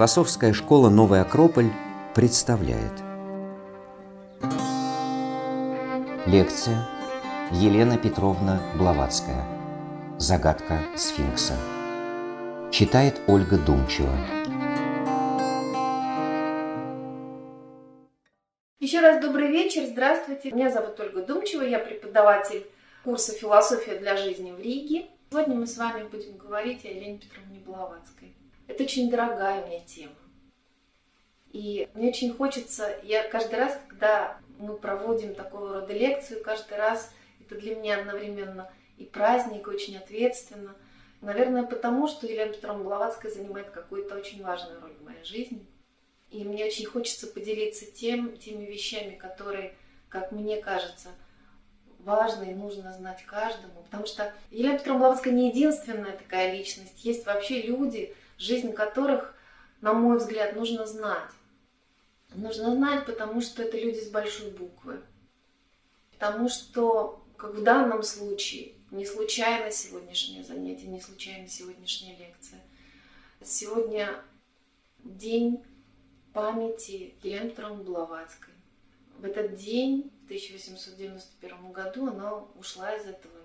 Философская школа «Новый Акрополь» представляет Лекция Елена Петровна Блаватская «Загадка сфинкса» Читает Ольга Думчева Еще раз добрый вечер, здравствуйте. Меня зовут Ольга Думчева, я преподаватель курса «Философия для жизни» в Риге. Сегодня мы с вами будем говорить о Елене Петровне Блаватской. Это очень дорогая мне тема. И мне очень хочется, я каждый раз, когда мы проводим такого рода лекцию, каждый раз это для меня одновременно и праздник, и очень ответственно. Наверное, потому что Елена Петровна Блаватская занимает какую-то очень важную роль в моей жизни. И мне очень хочется поделиться тем, теми вещами, которые, как мне кажется, важно и нужно знать каждому. Потому что Елена Петровна Блаватская не единственная такая личность. Есть вообще люди, жизнь которых, на мой взгляд, нужно знать. Нужно знать, потому что это люди с большой буквы. Потому что, как в данном случае, не случайно сегодняшнее занятие, не случайно сегодняшняя лекция. Сегодня день памяти Елены Петровны Блаватской. В этот день, в 1891 году, она ушла из этого.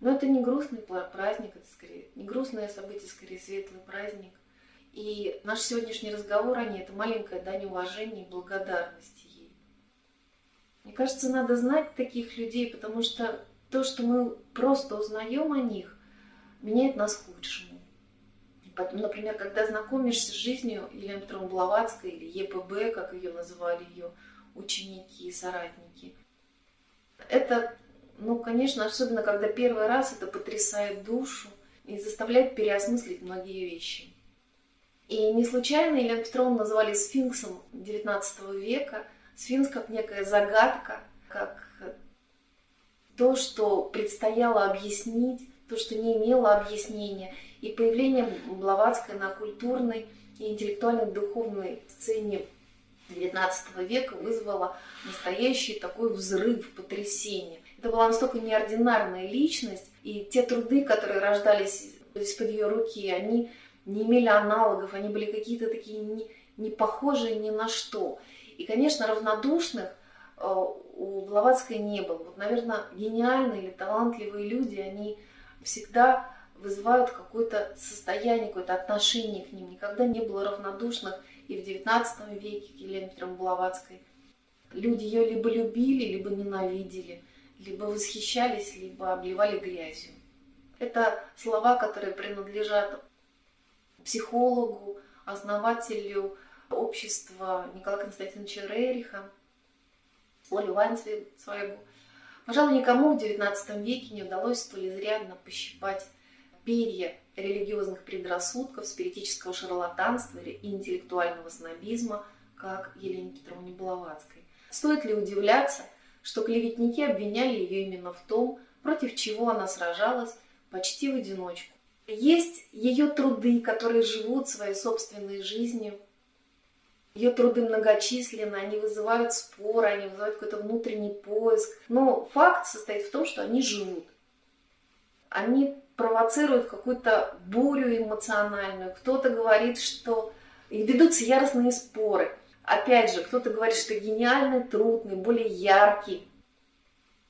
Но это не грустный праздник, это скорее не грустное событие, скорее светлый праздник. И наш сегодняшний разговор о ней – это маленькая дань уважения и благодарности ей. Мне кажется, надо знать таких людей, потому что то, что мы просто узнаем о них, меняет нас к лучшему. Например, когда знакомишься с жизнью Елены Петровны Блаватской или ЕПБ, как ее называли ее ученики и соратники, это ну, конечно, особенно когда первый раз это потрясает душу и заставляет переосмыслить многие вещи. И не случайно Елену Петровну называли сфинксом XIX века. Сфинкс как некая загадка, как то, что предстояло объяснить, то, что не имело объяснения. И появление Блаватской на культурной и интеллектуальной духовной сцене XIX века вызвало настоящий такой взрыв, потрясение. Это была настолько неординарная личность, и те труды, которые рождались из-под ее руки, они не имели аналогов, они были какие-то такие не, не похожие ни на что. И, конечно, равнодушных э, у Блаватской не было. Вот, наверное, гениальные или талантливые люди, они всегда вызывают какое-то состояние, какое-то отношение к ним. Никогда не было равнодушных и в XIX веке к Елене Петровне Блаватской. Люди ее либо любили, либо ненавидели либо восхищались, либо обливали грязью. Это слова, которые принадлежат психологу, основателю общества Николая Константиновича Рейриха, Оле Вайнцвейгу. Пожалуй, никому в XIX веке не удалось столь изрядно пощипать перья религиозных предрассудков, спиритического шарлатанства и интеллектуального снобизма, как Елене Петровне Блаватской. Стоит ли удивляться – что клеветники обвиняли ее именно в том, против чего она сражалась почти в одиночку. Есть ее труды, которые живут своей собственной жизнью. Ее труды многочисленны, они вызывают споры, они вызывают какой-то внутренний поиск. Но факт состоит в том, что они живут. Они провоцируют какую-то бурю эмоциональную. Кто-то говорит, что и ведутся яростные споры. Опять же, кто-то говорит, что гениальный труд, наиболее яркий,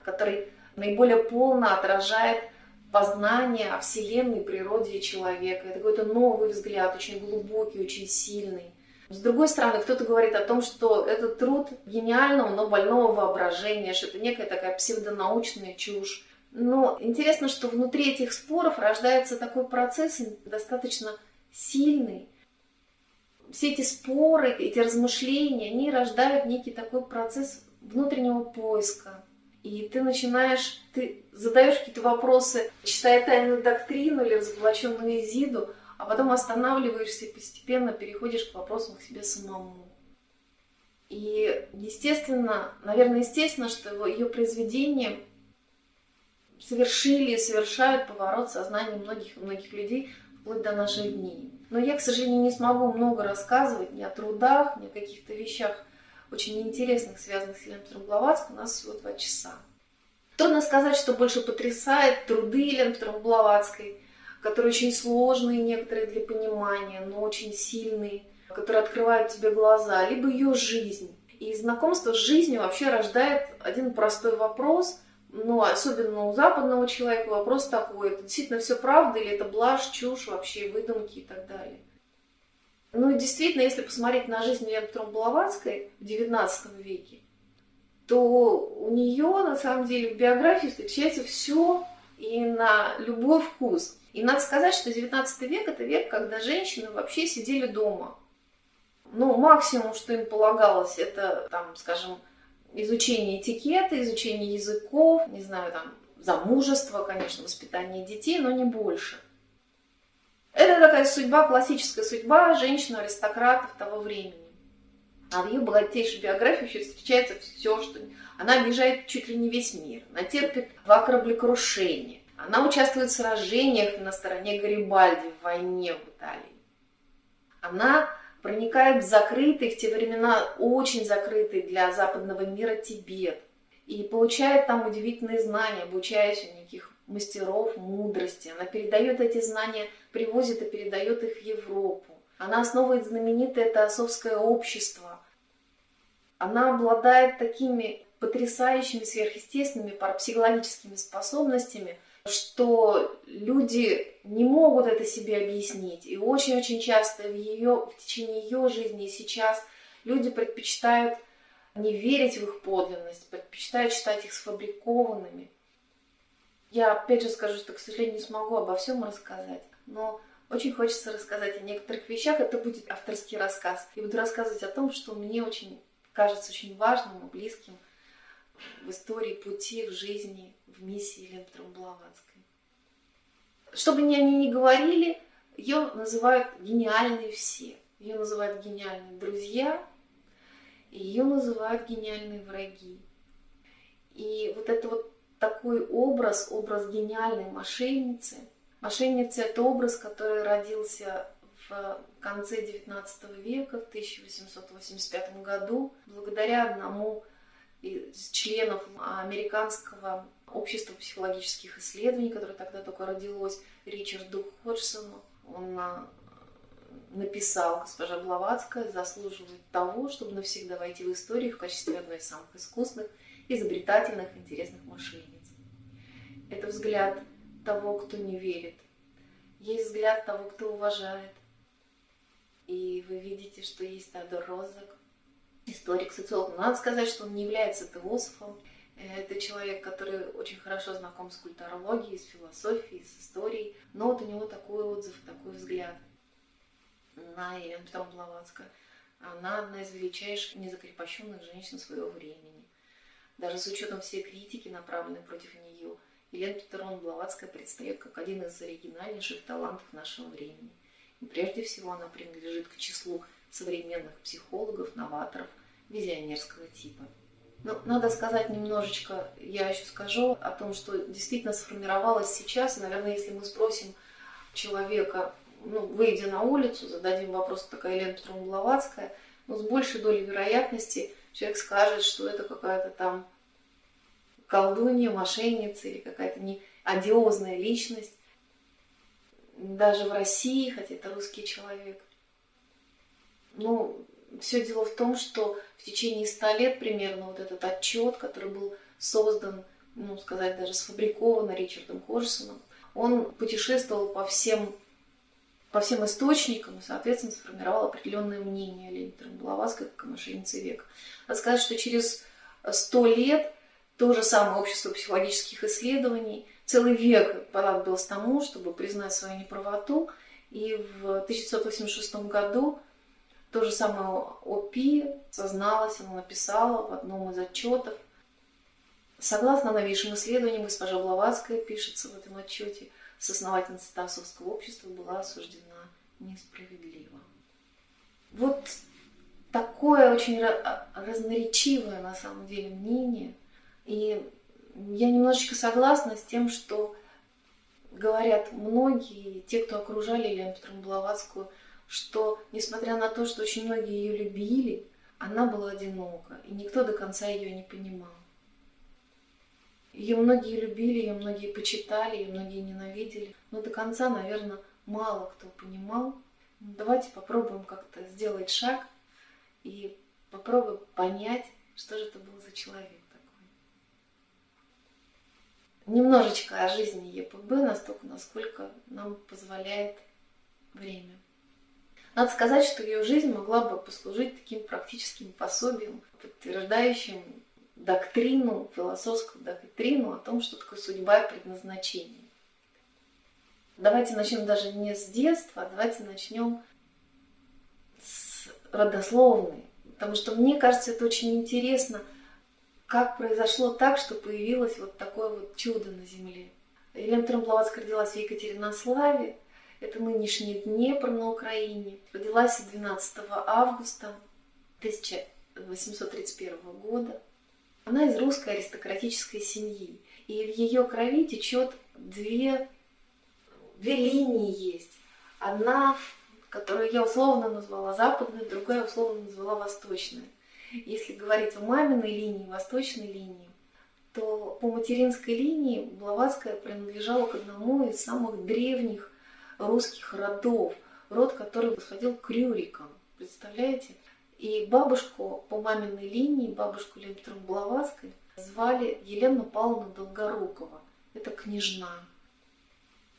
который наиболее полно отражает познание о Вселенной, природе человека. Это какой-то новый взгляд, очень глубокий, очень сильный. С другой стороны, кто-то говорит о том, что этот труд гениального, но больного воображения, что это некая такая псевдонаучная чушь. Но интересно, что внутри этих споров рождается такой процесс достаточно сильный, все эти споры, эти размышления, они рождают некий такой процесс внутреннего поиска. И ты начинаешь, ты задаешь какие-то вопросы, читая тайную доктрину или разоблаченную Изиду, а потом останавливаешься и постепенно переходишь к вопросам к себе самому. И, естественно, наверное, естественно, что ее произведения совершили и совершают поворот сознания многих и многих людей вплоть до наших дней. Но я, к сожалению, не смогу много рассказывать ни о трудах, ни о каких-то вещах очень интересных, связанных с Еленой Петровной Блаватской. У нас всего два часа. Трудно сказать, что больше потрясает труды Петровны Блаватской. которые очень сложные некоторые для понимания, но очень сильные, которые открывают тебе глаза, либо ее жизнь. И знакомство с жизнью вообще рождает один простой вопрос, ну, особенно у западного человека вопрос такой, это действительно все правда или это блажь, чушь, вообще выдумки и так далее. Ну и действительно, если посмотреть на жизнь Лены Блаватской в XIX веке, то у нее на самом деле в биографии встречается все и на любой вкус. И надо сказать, что 19 век это век, когда женщины вообще сидели дома. Ну, максимум, что им полагалось, это, там, скажем, изучение этикета, изучение языков, не знаю, там, замужество, конечно, воспитание детей, но не больше. Это такая судьба, классическая судьба женщин-аристократов того времени. А в ее богатейшей биографии еще встречается все, что... Она объезжает чуть ли не весь мир. Она терпит два кораблекрушения. Она участвует в сражениях на стороне Гарибальди в войне в Италии. Она проникает в закрытый, в те времена очень закрытый для западного мира Тибет. И получает там удивительные знания, обучаясь у неких мастеров мудрости. Она передает эти знания, привозит и передает их в Европу. Она основывает знаменитое Теософское общество. Она обладает такими потрясающими сверхъестественными парапсихологическими способностями, что люди не могут это себе объяснить. И очень-очень часто в, ее, в течение ее жизни и сейчас люди предпочитают не верить в их подлинность, предпочитают считать их сфабрикованными. Я опять же скажу, что, к сожалению, не смогу обо всем рассказать, но очень хочется рассказать о некоторых вещах. Это будет авторский рассказ. И буду рассказывать о том, что мне очень кажется очень важным и близким в истории пути, в жизни, в миссии Елены Петровны Блаватской. Что бы ни они ни говорили, ее называют гениальной все. Ее называют гениальные друзья, и ее называют гениальные враги. И вот это вот такой образ, образ гениальной мошенницы. Мошенница – это образ, который родился в конце XIX века, в 1885 году, благодаря одному членов американского общества психологических исследований, которое тогда только родилось, Ричарду Ходжсону. Он а, написал, госпожа Блаватская заслуживает того, чтобы навсегда войти в историю в качестве одной из самых искусных, изобретательных, интересных мошенниц. Это взгляд того, кто не верит. Есть взгляд того, кто уважает. И вы видите, что есть Теодор Розак, историк, социолог. Но надо сказать, что он не является теософом. Это человек, который очень хорошо знаком с культурологией, с философией, с историей. Но вот у него такой отзыв, такой взгляд на Елену Петровну Блаватскую. Она одна из величайших незакрепощенных женщин своего времени. Даже с учетом всей критики, направленной против нее, Елена Петровна Блаватская предстает как один из оригинальнейших талантов нашего времени. И прежде всего она принадлежит к числу современных психологов, новаторов, визионерского типа. Но ну, надо сказать немножечко, я еще скажу о том, что действительно сформировалось сейчас. Наверное, если мы спросим человека, ну, выйдя на улицу, зададим вопрос, такая Елена Петровна Блаватская, но с большей долей вероятности человек скажет, что это какая-то там колдунья, мошенница или какая-то не одиозная личность. Даже в России, хотя это русский человек. Ну, все дело в том, что в течение ста лет примерно вот этот отчет, который был создан, ну, сказать, даже сфабрикован Ричардом Ходжсоном, он путешествовал по всем, по всем источникам и, соответственно, сформировал определенное мнение о Лене Блаватской как о мошеннице века. Надо сказать, что через сто лет то же самое общество психологических исследований целый век понадобилось тому, чтобы признать свою неправоту. И в 1986 году то же самое ОПИ созналась, она написала в одном из отчетов. Согласно новейшим исследованиям, госпожа Блаватская, пишется в этом отчете, соосновательница Тасовского общества была осуждена несправедливо. Вот такое очень разноречивое на самом деле мнение – и я немножечко согласна с тем, что говорят многие, те, кто окружали Елену Петровну Блаватскую, что, несмотря на то, что очень многие ее любили, она была одинока, и никто до конца ее не понимал. Ее многие любили, ее многие почитали, ее многие ненавидели. Но до конца, наверное, мало кто понимал. Давайте попробуем как-то сделать шаг и попробуем понять, что же это был за человек такой. Немножечко о жизни ЕПБ, настолько, насколько нам позволяет время. Надо сказать, что ее жизнь могла бы послужить таким практическим пособием, подтверждающим доктрину, философскую доктрину о том, что такое судьба и предназначение. Давайте начнем даже не с детства, а давайте начнем с родословной. Потому что мне кажется, это очень интересно, как произошло так, что появилось вот такое вот чудо на Земле. Елена Трамблаватская родилась в Екатеринославе, это нынешний Днепр на Украине. Родилась 12 августа 1831 года. Она из русской аристократической семьи. И в ее крови течет две, две линии есть. Одна, которую я условно назвала западной, другая условно назвала восточной. Если говорить о маминой линии, восточной линии, то по материнской линии Блаватская принадлежала к одному из самых древних русских родов, род, который восходил к Рюрикам. Представляете? И бабушку по маминой линии, бабушку Лены Блаватской, звали Елена Павловна Долгорукова. Это княжна.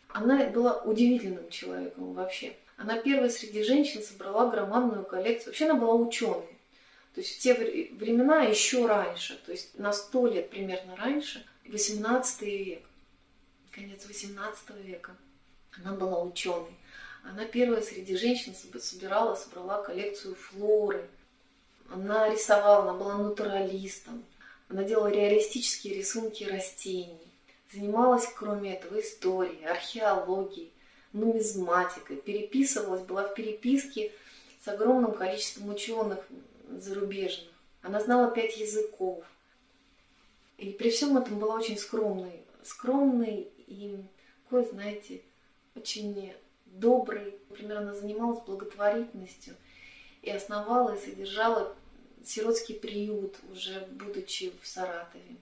Она была удивительным человеком вообще. Она первая среди женщин собрала громадную коллекцию. Вообще она была ученой. То есть в те времена еще раньше, то есть на сто лет примерно раньше, 18 век, конец 18 века, она была ученой. Она первая среди женщин собирала, собрала коллекцию флоры. Она рисовала, она была натуралистом. Она делала реалистические рисунки растений. Занималась, кроме этого, историей, археологией, нумизматикой. Переписывалась, была в переписке с огромным количеством ученых зарубежных. Она знала пять языков. И при всем этом была очень скромной. Скромной и такой, знаете, очень добрый. Например, она занималась благотворительностью и основала и содержала сиротский приют, уже будучи в Саратове.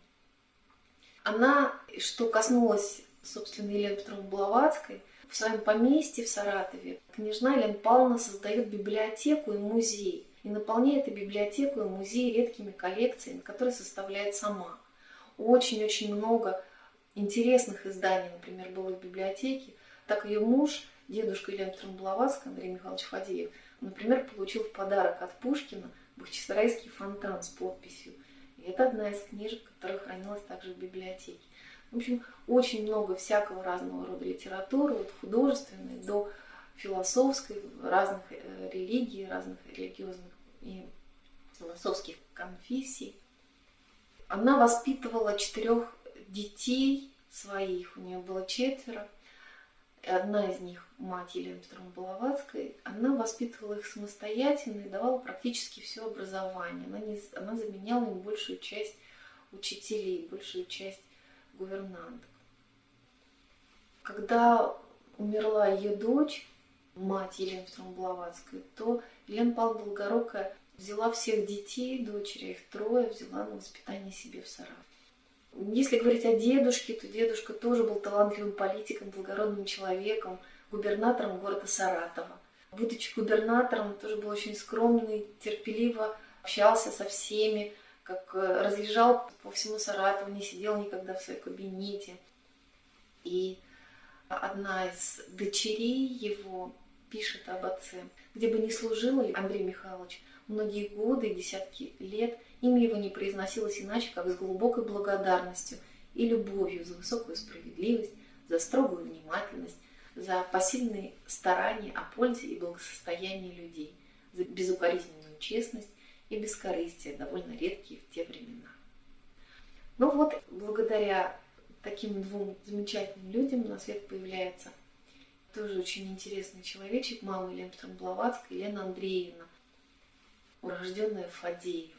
Она, что коснулось, собственно, Елены Петровны Блаватской, в своем поместье в Саратове княжна Елена Павловна создает библиотеку и музей. И наполняет и библиотеку, и музей редкими коллекциями, которые составляет сама. Очень-очень много интересных изданий, например, было в библиотеке, так ее муж, дедушка Петровна Блаватская, Андрей Михайлович Фадеев, например, получил в подарок от Пушкина Бахчисарайский фонтан с подписью. И это одна из книжек, которая хранилась также в библиотеке. В общем, очень много всякого разного рода литературы, от художественной до философской, разных э, религий, разных религиозных и философских конфессий. Она воспитывала четырех детей своих, у нее было четверо одна из них, мать Елены Петровны Баловацкой, она воспитывала их самостоятельно и давала практически все образование. Она, не, она заменяла им большую часть учителей, большую часть гувернанток. Когда умерла ее дочь, мать Елены Петровны Блаватской, то Елена Павловна Долгорукая взяла всех детей, дочери, их трое, взяла на воспитание себе в Саратов. Если говорить о дедушке, то дедушка тоже был талантливым политиком, благородным человеком, губернатором города Саратова. Будучи губернатором, тоже был очень скромный, терпеливо общался со всеми, как э, разъезжал по всему Саратову, не сидел никогда в своем кабинете. И одна из дочерей его пишет об отце. Где бы ни служил Андрей Михайлович, многие годы, десятки лет – Имя его не произносилось иначе, как с глубокой благодарностью и любовью за высокую справедливость, за строгую внимательность, за посильные старания о пользе и благосостоянии людей, за безукоризненную честность и бескорыстие, довольно редкие в те времена. Ну вот, благодаря таким двум замечательным людям на свет появляется тоже очень интересный человечек, мама Елены Петровны Блаватской, Елена Андреевна, урожденная Фадеева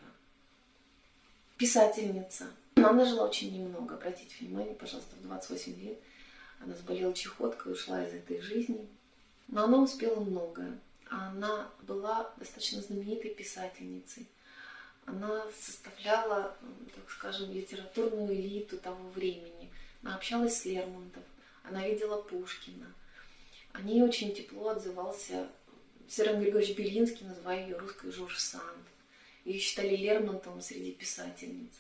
писательница. Она жила очень немного, обратите внимание, пожалуйста, в 28 лет. Она заболела чехоткой, ушла из этой жизни. Но она успела многое. Она была достаточно знаменитой писательницей. Она составляла, так скажем, литературную элиту того времени. Она общалась с Лермонтовым, она видела Пушкина. О ней очень тепло отзывался Сергей Григорьевич Белинский, называя ее русской Жорж Санд. Ее считали Лермонтовым среди писательниц.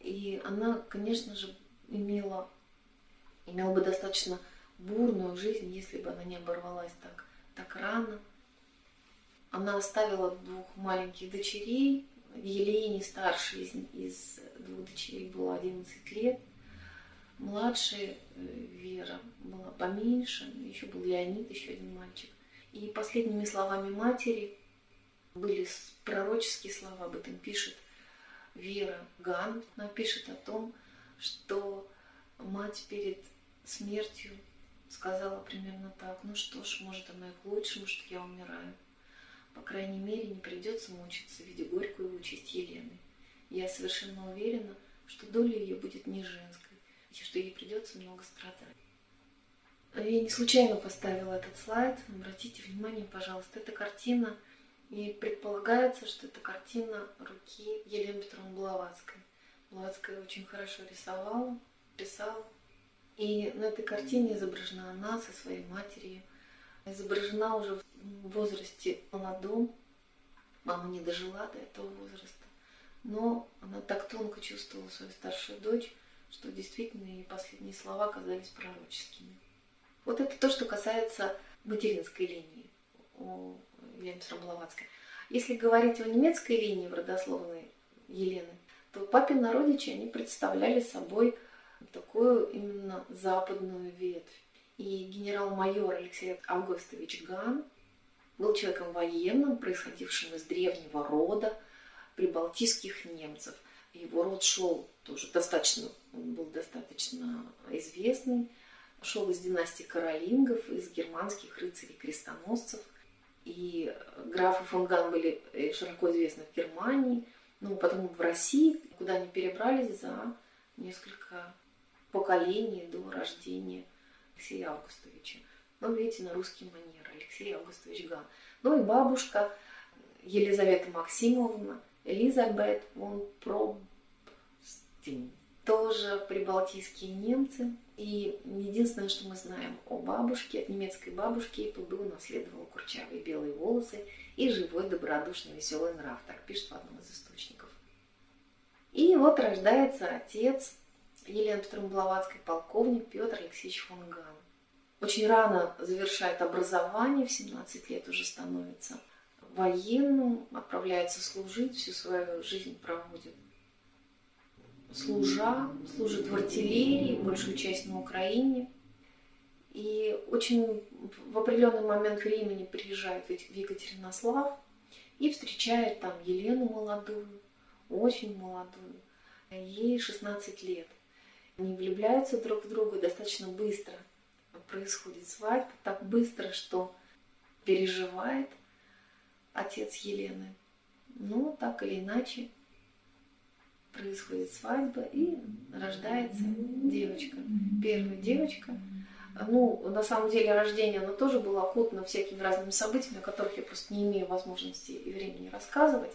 И она, конечно же, имела, имела бы достаточно бурную жизнь, если бы она не оборвалась так, так рано. Она оставила двух маленьких дочерей. Елене старшей из, из двух дочерей было 11 лет. Младшая э, Вера была поменьше, еще был Леонид, еще один мальчик. И последними словами матери были пророческие слова, об этом пишет Вера Ган. Она пишет о том, что мать перед смертью сказала примерно так, ну что ж, может оно и к лучшему, что я умираю. По крайней мере, не придется мучиться, видя горькую участь Елены. Я совершенно уверена, что доля ее будет не женской, и что ей придется много страдать. Я не случайно поставила этот слайд. Обратите внимание, пожалуйста, это картина, и предполагается, что это картина руки Елены Петровны Блаватской. Блаватская очень хорошо рисовала, писала. И на этой картине изображена она со своей матерью. Изображена уже в возрасте молодом. Мама не дожила до этого возраста. Но она так тонко чувствовала свою старшую дочь, что действительно ее последние слова казались пророческими. Вот это то, что касается материнской линии у Петровны Блаватской. Если говорить о немецкой линии в родословной Елены, то папины родичи, они представляли собой такую именно западную ветвь. И генерал-майор Алексей Августович Ган был человеком военным, происходившим из древнего рода прибалтийских немцев. Его род шел тоже достаточно, он был достаточно известный, шел из династии Каролингов, из германских рыцарей-крестоносцев. И графы фон Ган были э, широко известны в Германии, но потом в России, куда они перебрались за несколько поколений до рождения Алексея Августовича. Ну, видите, на русский манер Алексей Августович Ган. Ну и бабушка Елизавета Максимовна, Элизабет фон Пробстин. Тоже прибалтийские немцы. И единственное, что мы знаем о бабушке, от немецкой бабушки, ПБ унаследовала курчавые белые волосы и живой, добродушный, веселый нрав. Так пишет в одном из источников. И вот рождается отец Елены Петровны Блаватской, полковник Петр Алексеевич фон Ган. Очень рано завершает образование, в 17 лет уже становится военным, отправляется служить, всю свою жизнь проводит служа, служит в артиллерии, большую часть на Украине. И очень в определенный момент времени приезжает в Екатеринослав и встречает там Елену молодую, очень молодую. Ей 16 лет. Они влюбляются друг в друга достаточно быстро. Происходит свадьба так быстро, что переживает отец Елены. Но так или иначе происходит свадьба и рождается девочка. Первая девочка. Ну, на самом деле рождение, оно тоже было окутано всякими разными событиями, о которых я просто не имею возможности и времени рассказывать.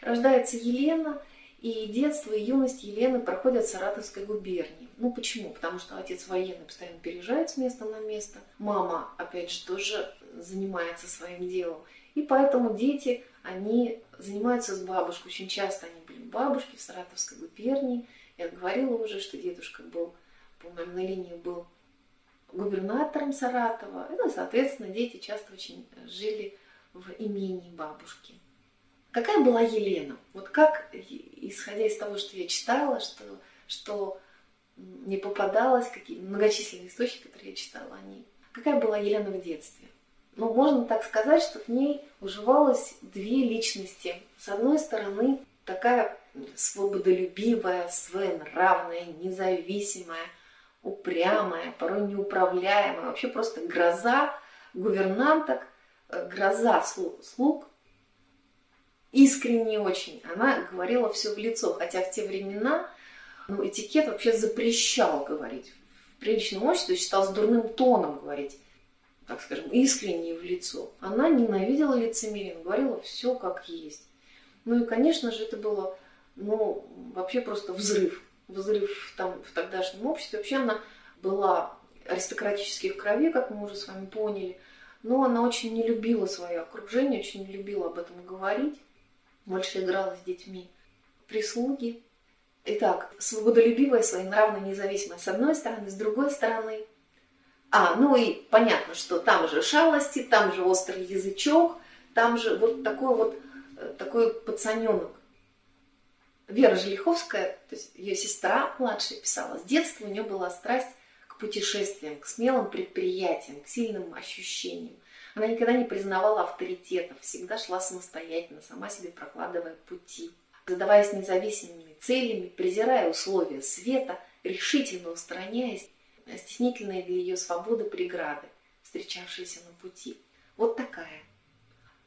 Рождается Елена, и детство и юность Елены проходят в Саратовской губернии. Ну почему? Потому что отец военный постоянно переезжает с места на место. Мама, опять же, тоже занимается своим делом. И поэтому дети, они занимаются с бабушкой. Очень часто они были у бабушки в Саратовской губернии. Я говорила уже, что дедушка был, по-моему, на линии был губернатором Саратова. Ну, соответственно, дети часто очень жили в имении бабушки. Какая была Елена? Вот как, исходя из того, что я читала, что, что не попадалось, какие многочисленные источники, которые я читала о ней. Какая была Елена в детстве? Ну, можно так сказать, что в ней уживалось две личности. С одной стороны, такая свободолюбивая, своенравная, независимая, упрямая, порой неуправляемая, вообще просто гроза гувернанток, э, гроза слуг, искренне очень. Она говорила все в лицо, хотя в те времена ну, этикет вообще запрещал говорить. В приличном обществе считалось дурным тоном говорить, так скажем, искренне в лицо. Она ненавидела лицемерие, говорила все как есть. Ну и, конечно же, это было, ну, вообще просто взрыв. Взрыв там в тогдашнем обществе. Вообще она была аристократических кровей, как мы уже с вами поняли. Но она очень не любила свое окружение, очень не любила об этом говорить. Больше играла с детьми прислуги. Итак, свободолюбивая, своенравная, независимая с одной стороны, с другой стороны. А, ну и понятно, что там же шалости, там же острый язычок, там же вот такой вот э, такой пацаненок. Вера Желиховская, то есть ее сестра младшая писала, с детства у нее была страсть к путешествиям, к смелым предприятиям, к сильным ощущениям. Она никогда не признавала авторитетов, всегда шла самостоятельно, сама себе прокладывая пути задаваясь независимыми целями, презирая условия света, решительно устраняясь стеснительные для ее свободы преграды, встречавшиеся на пути. Вот такая.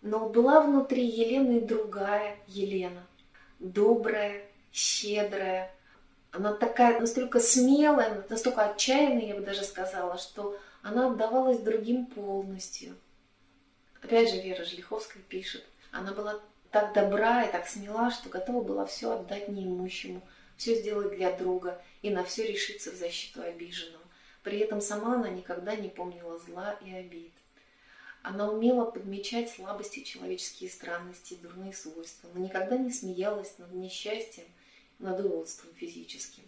Но была внутри Елены другая Елена, добрая, щедрая. Она такая настолько смелая, настолько отчаянная, я бы даже сказала, что она отдавалась другим полностью. Опять же, Вера Жлиховская пишет, она была так добра и так смела, что готова была все отдать неимущему, все сделать для друга и на все решиться в защиту обиженного. При этом сама она никогда не помнила зла и обид. Она умела подмечать слабости, человеческие странности, дурные свойства, но никогда не смеялась над несчастьем, над уродством физическим.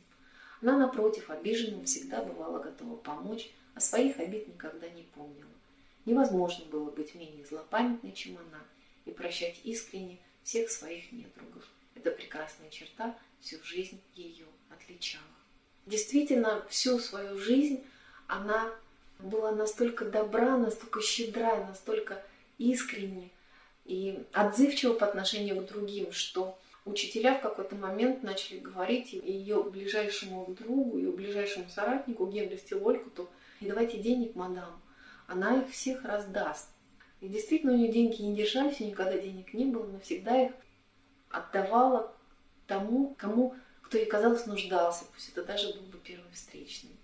Она, напротив, обиженным всегда бывала готова помочь, а своих обид никогда не помнила. Невозможно было быть менее злопамятной, чем она – и прощать искренне всех своих недругов. Эта прекрасная черта всю жизнь ее отличала. Действительно, всю свою жизнь она была настолько добра, настолько щедра, настолько искренне и отзывчива по отношению к другим, что учителя в какой-то момент начали говорить ее ближайшему другу, ее ближайшему соратнику Генри Стилолькуту, и давайте денег, мадам, она их всех раздаст. И действительно у нее деньги не держались, никогда денег не было, но всегда их отдавала тому, кому, кто ей казалось нуждался, пусть это даже был бы первый встречный.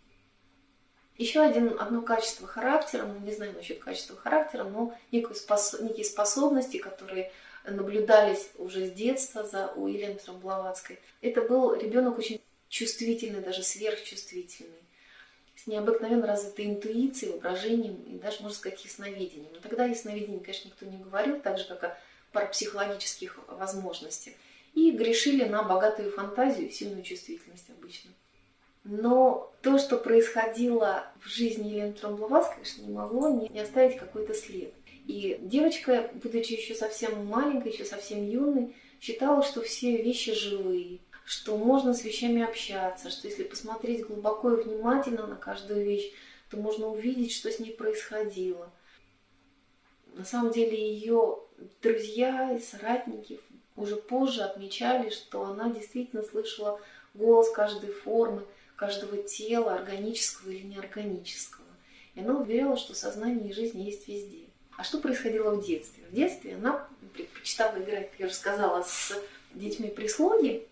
Еще один, одно качество характера, ну не знаю насчет качества характера, но некую спос, некие способности, которые наблюдались уже с детства за у Елены Блаватской. Это был ребенок очень чувствительный, даже сверхчувствительный с необыкновенно развитой интуицией, воображением и даже, можно сказать, ясновидением. Но тогда ясновидение, конечно, никто не говорил, так же, как о парапсихологических возможностях. И грешили на богатую фантазию сильную чувствительность обычно. Но то, что происходило в жизни Елены Тромбловацкой, конечно, не могло не оставить какой-то след. И девочка, будучи еще совсем маленькой, еще совсем юной, считала, что все вещи живые, что можно с вещами общаться, что если посмотреть глубоко и внимательно на каждую вещь, то можно увидеть, что с ней происходило. На самом деле ее друзья и соратники уже позже отмечали, что она действительно слышала голос каждой формы, каждого тела, органического или неорганического. И она уверяла, что сознание и жизнь есть везде. А что происходило в детстве? В детстве она предпочитала играть, как я уже сказала, с детьми прислуги,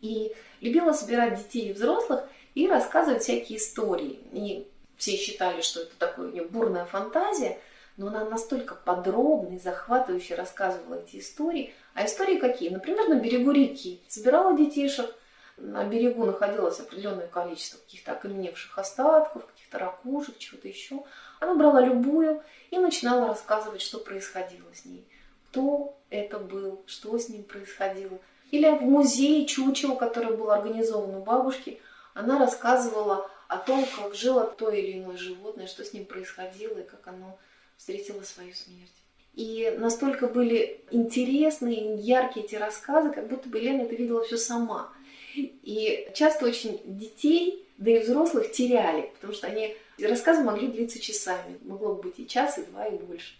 и любила собирать детей и взрослых и рассказывать всякие истории. И все считали, что это такая у нее бурная фантазия, но она настолько подробно и захватывающе рассказывала эти истории. А истории какие? Например, на берегу реки. Собирала детишек, на берегу находилось определенное количество каких-то окаменевших остатков, каких-то ракушек, чего-то еще. Она брала любую и начинала рассказывать, что происходило с ней. Кто это был, что с ним происходило – или в музее чучело, который был организован у бабушки, она рассказывала о том, как жило то или иное животное, что с ним происходило и как оно встретило свою смерть. И настолько были интересные, яркие эти рассказы, как будто бы Лена это видела все сама. И часто очень детей, да и взрослых теряли, потому что они рассказы могли длиться часами. Могло бы быть и час, и два, и больше.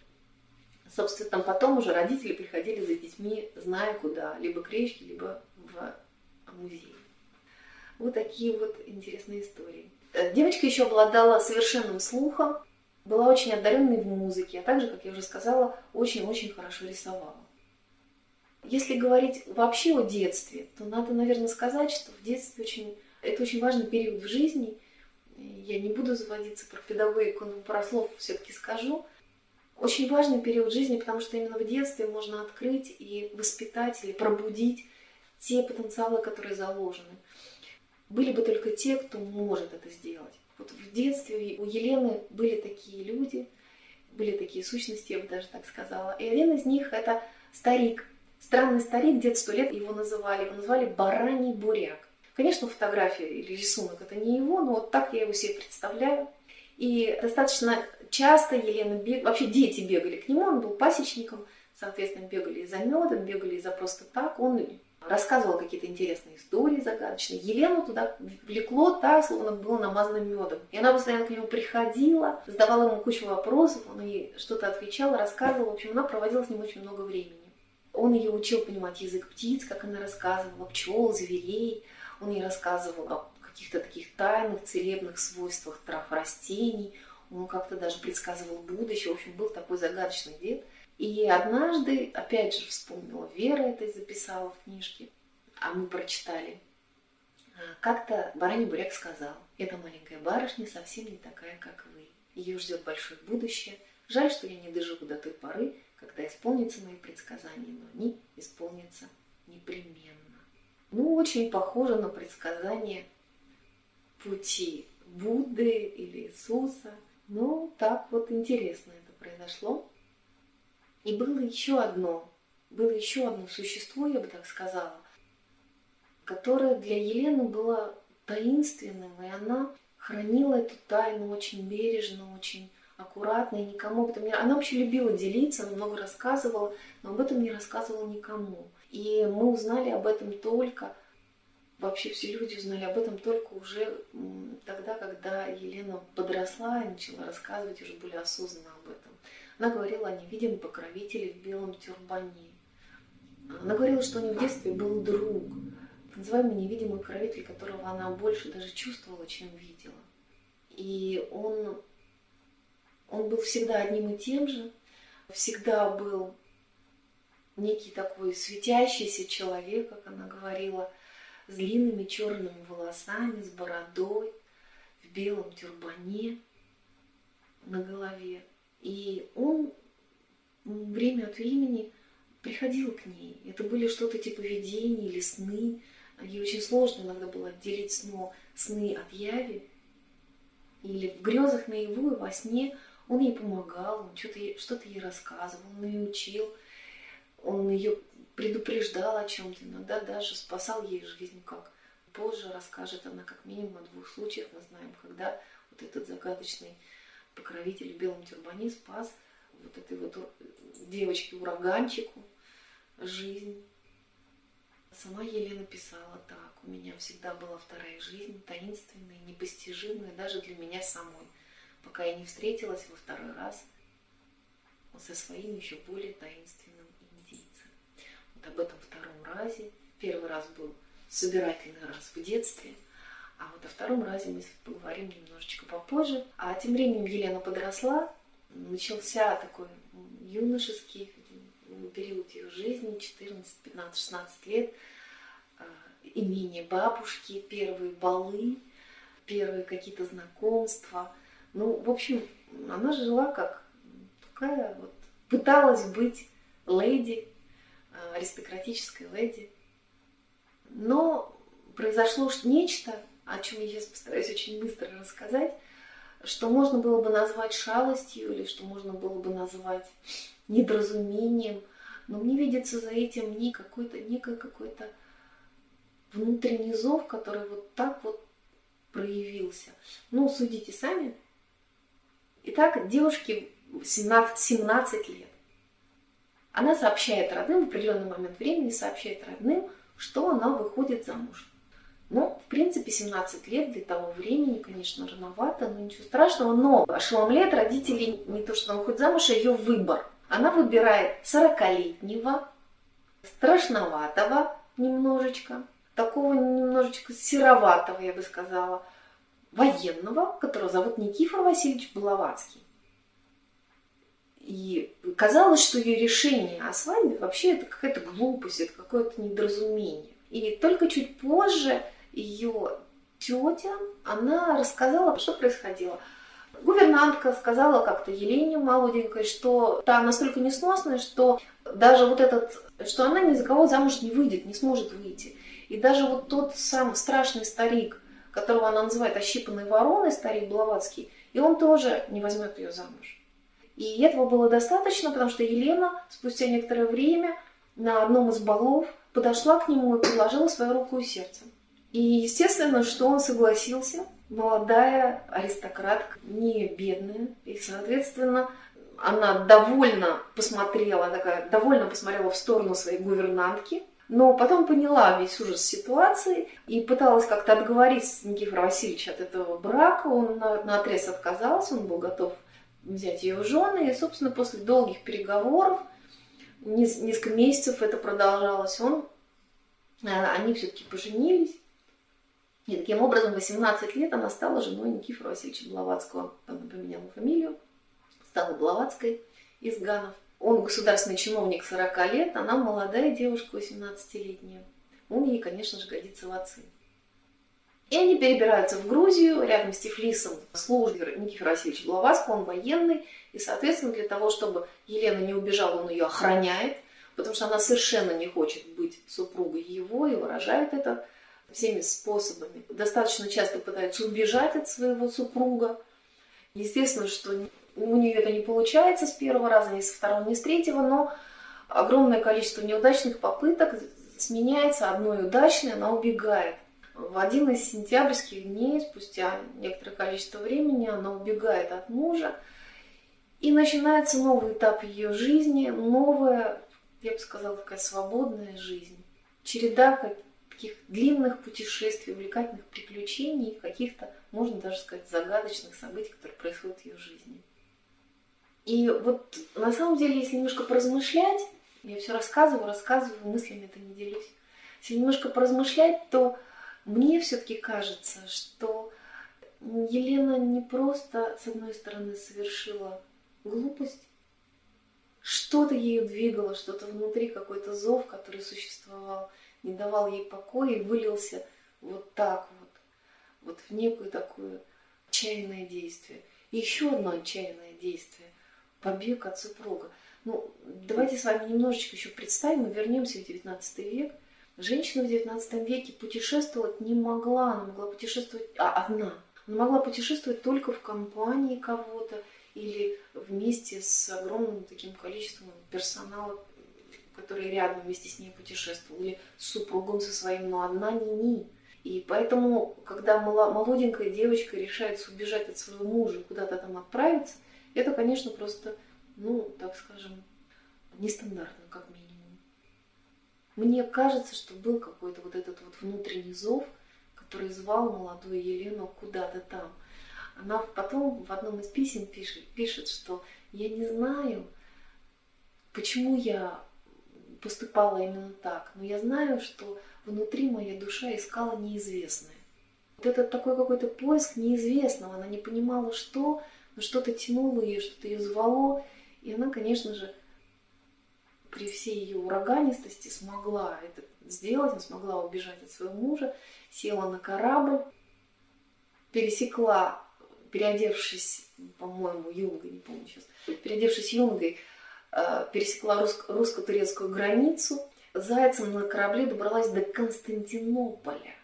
Собственно, там потом уже родители приходили за детьми, зная куда, либо к речке, либо в музей. Вот такие вот интересные истории. Девочка еще обладала совершенным слухом, была очень одаренной в музыке, а также, как я уже сказала, очень-очень хорошо рисовала. Если говорить вообще о детстве, то надо, наверное, сказать, что в детстве очень, это очень важный период в жизни. Я не буду заводиться про педагогику, но про слов все-таки скажу – Очень важный период жизни, потому что именно в детстве можно открыть и воспитать или пробудить те потенциалы, которые заложены. Были бы только те, кто может это сделать. Вот в детстве у Елены были такие люди, были такие сущности, я бы даже так сказала. И один из них это старик. Странный старик, дед сто лет его называли. Его называли Бараний Буряк. Конечно, фотография или рисунок это не его, но вот так я его себе представляю. И достаточно часто Елена бег... вообще дети бегали к нему, он был пасечником, соответственно, бегали за медом, бегали за просто так. Он рассказывал какие-то интересные истории загадочные. Елену туда влекло так, словно было намазано медом. И она постоянно к нему приходила, задавала ему кучу вопросов, он ей что-то отвечал, рассказывал. В общем, она проводила с ним очень много времени. Он ее учил понимать язык птиц, как она рассказывала, пчел, зверей. Он ей рассказывал о каких-то таких тайных, целебных свойствах трав, растений. Он как-то даже предсказывал будущее. В общем, был такой загадочный дед – и однажды, опять же, вспомнила, Вера это записала в книжке, а мы прочитали. А, как-то Бараний Буряк сказал, эта маленькая барышня совсем не такая, как вы. Ее ждет большое будущее. Жаль, что я не доживу до той поры, когда исполнятся мои предсказания, но они исполнятся непременно. Ну, очень похоже на предсказание пути Будды или Иисуса. Ну, так вот интересно это произошло. И было еще одно, было еще одно существо, я бы так сказала, которое для Елены было таинственным, и она хранила эту тайну очень бережно, очень аккуратно, и никому об этом не... Она вообще любила делиться, она много рассказывала, но об этом не рассказывала никому. И мы узнали об этом только, вообще все люди узнали об этом только уже тогда, когда Елена подросла и начала рассказывать уже более осознанно об этом. Она говорила о невидимом покровителе в белом тюрбане. Она говорила, что у нее в детстве был друг, называемый невидимый покровитель, которого она больше даже чувствовала, чем видела. И он, он был всегда одним и тем же, всегда был некий такой светящийся человек, как она говорила, с длинными черными волосами, с бородой, в белом тюрбане на голове. И он время от времени приходил к ней. Это были что-то типа видений или сны. Ей очень сложно иногда было отделить сно, сны от яви. Или в грезах наяву и во сне он ей помогал, он что-то ей, что ей рассказывал, он ее учил, он ее предупреждал о чем-то, иногда даже спасал ей жизнь, как позже расскажет она как минимум о двух случаях, мы знаем, когда вот этот загадочный покровитель в белом тюрбане спас вот этой вот девочке-ураганчику жизнь. Сама Елена писала так. У меня всегда была вторая жизнь, таинственная, непостижимая даже для меня самой, пока я не встретилась во второй раз со своим еще более таинственным индийцем. Вот об этом втором разе. Первый раз был собирательный раз в детстве – а вот о втором разе мы поговорим немножечко попозже. А тем временем Елена подросла, начался такой юношеский период ее жизни, 14, 15, 16 лет, а, имение бабушки, первые балы, первые какие-то знакомства. Ну, в общем, она жила как такая вот, пыталась быть леди, а, аристократической леди. Но произошло нечто, о чем я сейчас постараюсь очень быстро рассказать, что можно было бы назвать шалостью или что можно было бы назвать недоразумением, но мне видится за этим не какой-то, некий какой-то внутренний зов, который вот так вот проявился. Ну, судите сами. Итак, девушке 17, 17 лет. Она сообщает родным, в определенный момент времени сообщает родным, что она выходит замуж. Ну, в принципе, 17 лет для того времени, конечно, рановато, но ничего страшного. Но ошеломляет родителей не то, что она уходит замуж, а ее выбор. Она выбирает 40-летнего, страшноватого немножечко, такого немножечко сероватого, я бы сказала, военного, которого зовут Никифор Васильевич Блаватский. И казалось, что ее решение о свадьбе вообще это какая-то глупость, это какое-то недоразумение. И только чуть позже ее тетя, она рассказала, что происходило. Гувернантка сказала как-то Елене молоденькой, что та настолько несносная, что даже вот этот, что она ни за кого замуж не выйдет, не сможет выйти. И даже вот тот сам страшный старик, которого она называет ощипанной вороной, старик Блаватский, и он тоже не возьмет ее замуж. И этого было достаточно, потому что Елена спустя некоторое время на одном из балов подошла к нему и предложила свою руку и сердце. И естественно, что он согласился, молодая аристократка, не бедная, и, соответственно, она довольно посмотрела, такая, довольно посмотрела в сторону своей гувернантки, но потом поняла весь ужас ситуации и пыталась как-то отговорить Никифора Васильевича от этого брака. Он на, на отрез отказался, он был готов взять ее в жены. И, собственно, после долгих переговоров, несколько месяцев это продолжалось, он, э, они все-таки поженились. И таким образом, 18 лет она стала женой Никифора Васильевича Блаватского. Она поменяла фамилию, стала Блаватской из Ганов. Он государственный чиновник 40 лет, она молодая девушка 18-летняя. Он ей, конечно же, годится в отцы. И они перебираются в Грузию, рядом с Тифлисом служит Никифор Васильевич Блаватский, он военный, и, соответственно, для того, чтобы Елена не убежала, он ее охраняет, потому что она совершенно не хочет быть супругой его и выражает это всеми способами. Достаточно часто пытается убежать от своего супруга. Естественно, что у нее это не получается с первого раза, ни со второго, ни с третьего, но огромное количество неудачных попыток сменяется одной удачной, она убегает. В один из сентябрьских дней, спустя некоторое количество времени, она убегает от мужа, и начинается новый этап ее жизни, новая, я бы сказала, такая свободная жизнь. Череда таких длинных путешествий, увлекательных приключений, каких-то, можно даже сказать, загадочных событий, которые происходят в ее жизни. И вот на самом деле, если немножко поразмышлять, я все рассказываю, рассказываю, мыслями это не делюсь. Если немножко поразмышлять, то мне все-таки кажется, что Елена не просто, с одной стороны, совершила глупость, что-то ею двигало, что-то внутри, какой-то зов, который существовал, не давал ей покоя и вылился вот так вот, вот в некую такую отчаянное действие. Еще одно отчаянное действие побег от супруга. Ну, давайте с вами немножечко еще представим, мы вернемся в 19 век. Женщина в 19 веке путешествовать не могла, она могла путешествовать а, одна. Она могла путешествовать только в компании кого-то или вместе с огромным таким количеством персонала, который рядом вместе с ней путешествовал, или с супругом со своим, но одна не ни. И поэтому, когда молоденькая девочка решается убежать от своего мужа, куда-то там отправиться, это, конечно, просто, ну, так скажем, нестандартно, как минимум. Мне кажется, что был какой-то вот этот вот внутренний зов, который звал молодую Елену куда-то там. Она потом в одном из писем пишет, пишет, что я не знаю, почему я поступала именно так, но я знаю, что внутри моя душа искала неизвестное. Вот это такой какой-то поиск неизвестного, она не понимала, что, но что-то тянуло ее, что-то ее звало, и она, конечно же, при всей ее ураганистости смогла это сделать, она смогла убежать от своего мужа, села на корабль, пересекла, переодевшись, по-моему, юнгой, не помню сейчас, переодевшись юнгой, пересекла русско-турецкую границу, зайцем на корабле добралась до Константинополя.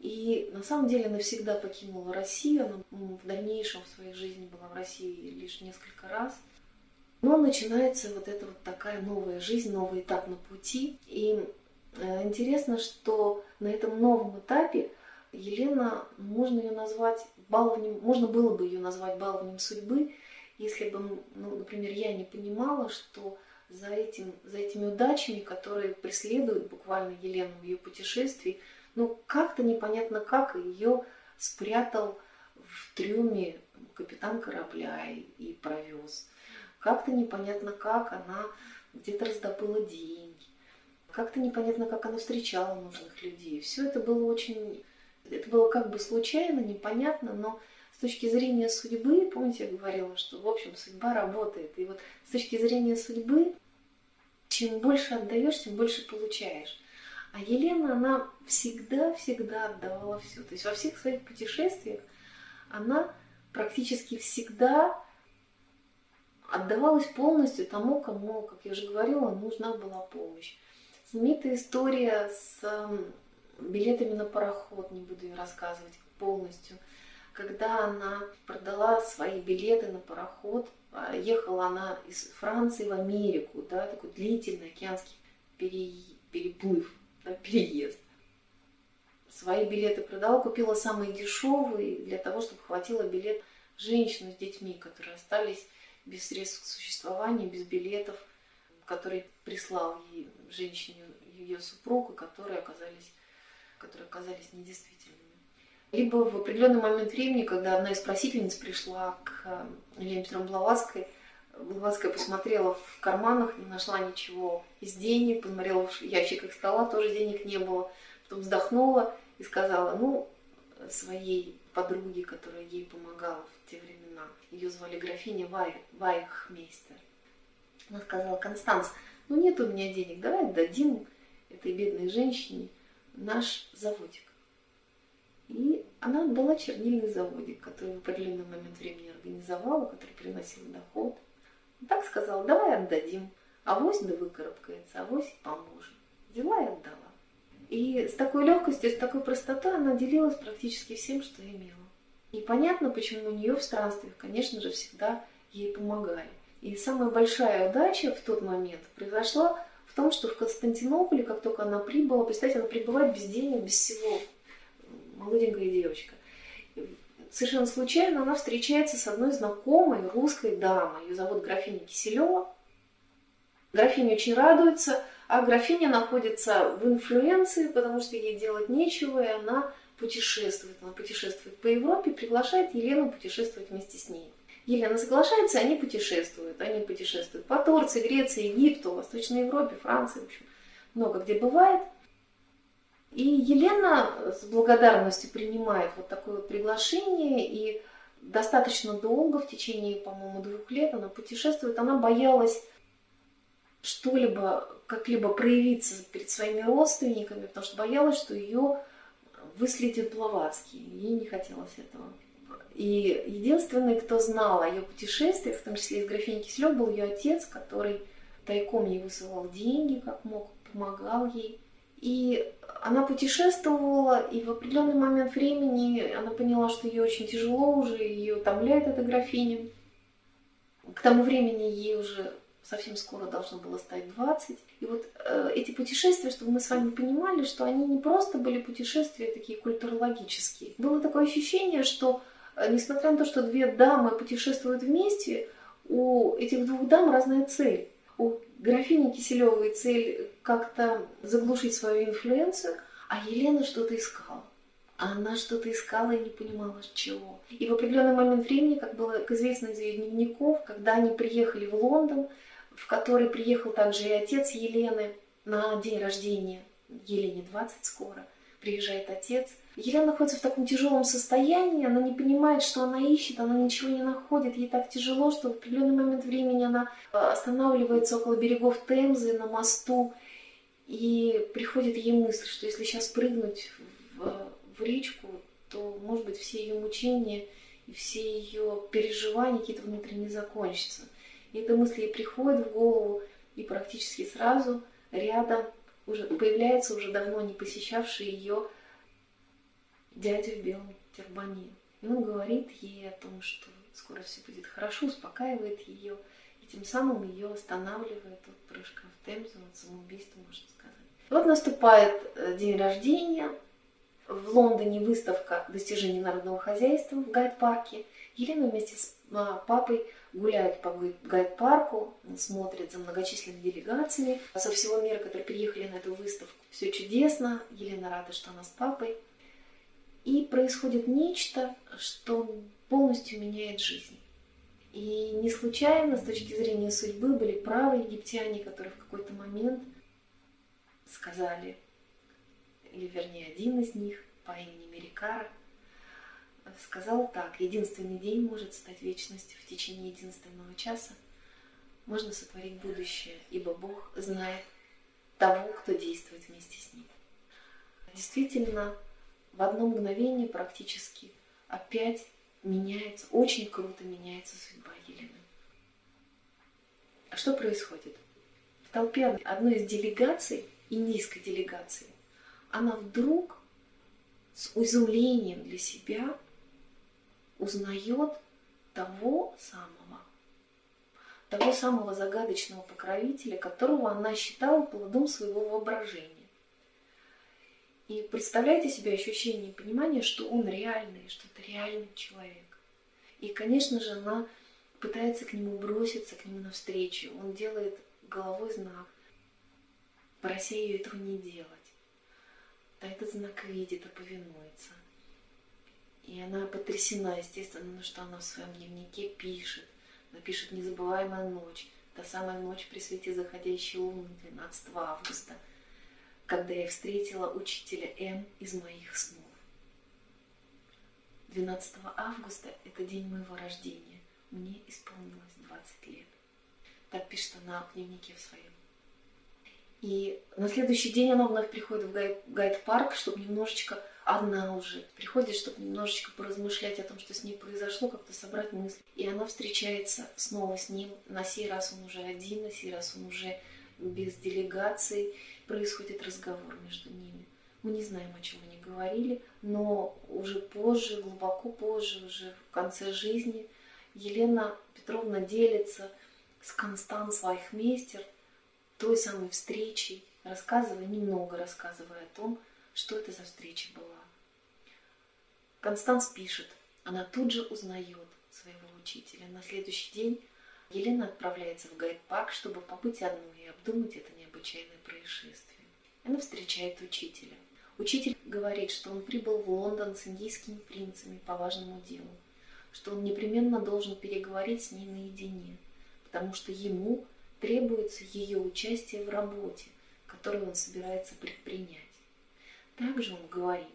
И на самом деле навсегда покинула Россию. Она в дальнейшем в своей жизни была в России лишь несколько раз. Но начинается вот эта вот такая новая жизнь, новый этап на пути. И э, интересно, что на этом новом этапе Елена, можно ее назвать баловнем, можно было бы ее назвать баловнем судьбы, если бы, ну, например, я не понимала, что за, этим, за этими удачами, которые преследуют буквально Елену в ее путешествии, ну, как-то непонятно как ее спрятал в трюме капитан корабля и, и провез. Как-то непонятно как она где-то раздобыла деньги. Как-то непонятно, как она встречала нужных людей. Все это было очень... Это было как бы случайно, непонятно, но с точки зрения судьбы, помните, я говорила, что, в общем, судьба работает. И вот с точки зрения судьбы, чем больше отдаешь, тем больше получаешь. А Елена, она всегда-всегда отдавала все. То есть во всех своих путешествиях она практически всегда отдавалась полностью тому, кому, как я уже говорила, нужна была помощь. Знаменитая история с билетами на пароход, не буду ее рассказывать полностью, когда она продала свои билеты на пароход, а, ехала она из Франции в Америку, да, такой длительный океанский пере... переплыв, да, переезд. Свои билеты продала, купила самые дешевые для того, чтобы хватило билет женщину с детьми, которые остались без средств к существованию, без билетов, который прислал ей женщине ее супруга, которые оказались, которые оказались недействительными. Либо в определенный момент времени, когда одна из просительниц пришла к Елене Петровне Блаватской, Блаватская посмотрела в карманах, не нашла ничего из денег, посмотрела в ящиках стола, тоже денег не было. Потом вздохнула и сказала, ну, своей подруге, которая ей помогала в те времена, ее звали графиня Вай, Вайхмейстер. Она сказала, Констанс, ну нет у меня денег, давай отдадим этой бедной женщине наш заводик. И она отдала чернильный заводик, который в определенный момент времени организовала, который приносил доход. Так сказала, давай отдадим, авось да выкарабкается, авось поможем. Взяла и отдала. И с такой легкостью, с такой простотой она делилась практически всем, что имела. И понятно, почему у нее в странствиях, конечно же, всегда ей помогали. И самая большая удача в тот момент произошла в том, что в Константинополе, как только она прибыла, представьте, она прибывает без денег, без всего, молоденькая девочка. Совершенно случайно она встречается с одной знакомой русской дамой. Ее зовут графиня Киселева. Графиня очень радуется, а графиня находится в инфлюенции, потому что ей делать нечего, и она путешествует. Она путешествует по Европе, приглашает Елену путешествовать вместе с ней. Елена соглашается, они путешествуют. Они путешествуют по Турции, Греции, Египту, Восточной Европе, Франции, в общем, много где бывает. И Елена с благодарностью принимает вот такое вот приглашение, и достаточно долго, в течение, по-моему, двух лет она путешествует. Она боялась что-либо, как-либо проявиться перед своими родственниками, потому что боялась, что ее выследят Блаватский. Ей не хотелось этого. И единственный, кто знал о ее путешествиях, в том числе из графини Киселев, был ее отец, который тайком ей высылал деньги, как мог, помогал ей. И она путешествовала, и в определенный момент времени она поняла, что ей очень тяжело уже, ее утомляет эта графиня. К тому времени ей уже совсем скоро должно было стать 20. И вот э, эти путешествия, чтобы мы с вами понимали, что они не просто были путешествия такие культурологические. Было такое ощущение, что э, несмотря на то, что две дамы путешествуют вместе, у этих двух дам разная цель. У графини Киселевой цель как-то заглушить свою инфлюенцию, а Елена что-то искала. Она что-то искала и не понимала, чего. И в определенный момент времени, как было известно из ее дневников, когда они приехали в Лондон, в который приехал также и отец Елены на день рождения. Елене 20 скоро. Приезжает отец. Елена находится в таком тяжелом состоянии, она не понимает, что она ищет, она ничего не находит, ей так тяжело, что в определенный момент времени она э, останавливается около берегов Темзы на мосту, и приходит ей мысль, что если сейчас прыгнуть в, в речку, то, может быть, все ее мучения и все ее переживания какие-то внутренние закончатся. И эта мысль ей приходит в голову, и практически сразу рядом уже появляется уже давно не посещавший ее дядя в белом тюрбане. И он говорит ей о том, что скоро все будет хорошо, успокаивает ее, и тем самым ее останавливает от прыжка в Темзу, от самоубийства, можно сказать. Вот наступает э, день рождения, в Лондоне выставка достижений народного хозяйства в Гайд-парке. Елена вместе с а, папой гуляют по гайд-парку, смотрят за многочисленными делегациями со всего мира, которые приехали на эту выставку. Все чудесно, Елена рада, что она с папой. И происходит нечто, что полностью меняет жизнь. И не случайно, с точки зрения судьбы, были правы египтяне, которые в какой-то момент сказали, или вернее один из них по имени Мерикара, сказал так, единственный день может стать вечностью в течение единственного часа. Можно сотворить будущее, ибо Бог знает того, кто действует вместе с ним. Действительно, в одно мгновение практически опять меняется, очень круто меняется судьба Елены. А что происходит? В толпе одной из делегаций, индийской делегации, она вдруг с изумлением для себя узнает того самого, того самого загадочного покровителя, которого она считала плодом своего воображения. И представляете себе ощущение понимание, что он реальный, что это реальный человек. И, конечно же, она пытается к нему броситься, к нему навстречу. Он делает головой знак, прося ее этого не делать. А этот знак видит и повинуется. И она потрясена, естественно, что она в своем дневнике пишет. Она пишет «Незабываемая ночь», та самая ночь при свете заходящей луны 12 августа – когда я встретила учителя М из моих снов. 12 августа – это день моего рождения. Мне исполнилось 20 лет. Так пишет она в дневнике в своем. И на следующий день она вновь приходит в гайд-парк, чтобы немножечко одна уже приходит, чтобы немножечко поразмышлять о том, что с ней произошло, как-то собрать мысли. И она встречается снова с ним. На сей раз он уже один, на сей раз он уже без делегации происходит разговор между ними. Мы не знаем, о чем они говорили, но уже позже, глубоко позже, уже в конце жизни, Елена Петровна делится с Констанс Вайхмейстер той самой встречей, рассказывая, немного рассказывая о том, что это за встреча была. Констанс пишет, она тут же узнает своего учителя. На следующий день Елена отправляется в гайд-парк, чтобы побыть одной и обдумать это необычайное происшествие. Она встречает учителя. Учитель говорит, что он прибыл в Лондон с индийскими принцами по важному делу, что он непременно должен переговорить с ней наедине, потому что ему требуется ее участие в работе, которую он собирается предпринять. Также он говорит,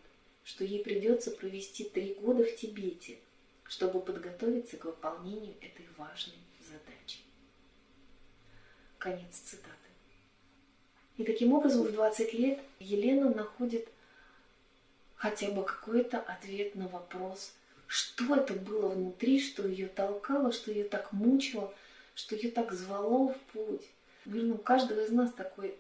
что ей придется провести три года в Тибете, чтобы подготовиться к выполнению этой важной задачи. Конец цитаты. И таким образом в 20 лет Елена находит хотя бы какой-то ответ на вопрос, что это было внутри, что ее толкало, что ее так мучило, что ее так звало в путь. Наверное, у каждого из нас такой,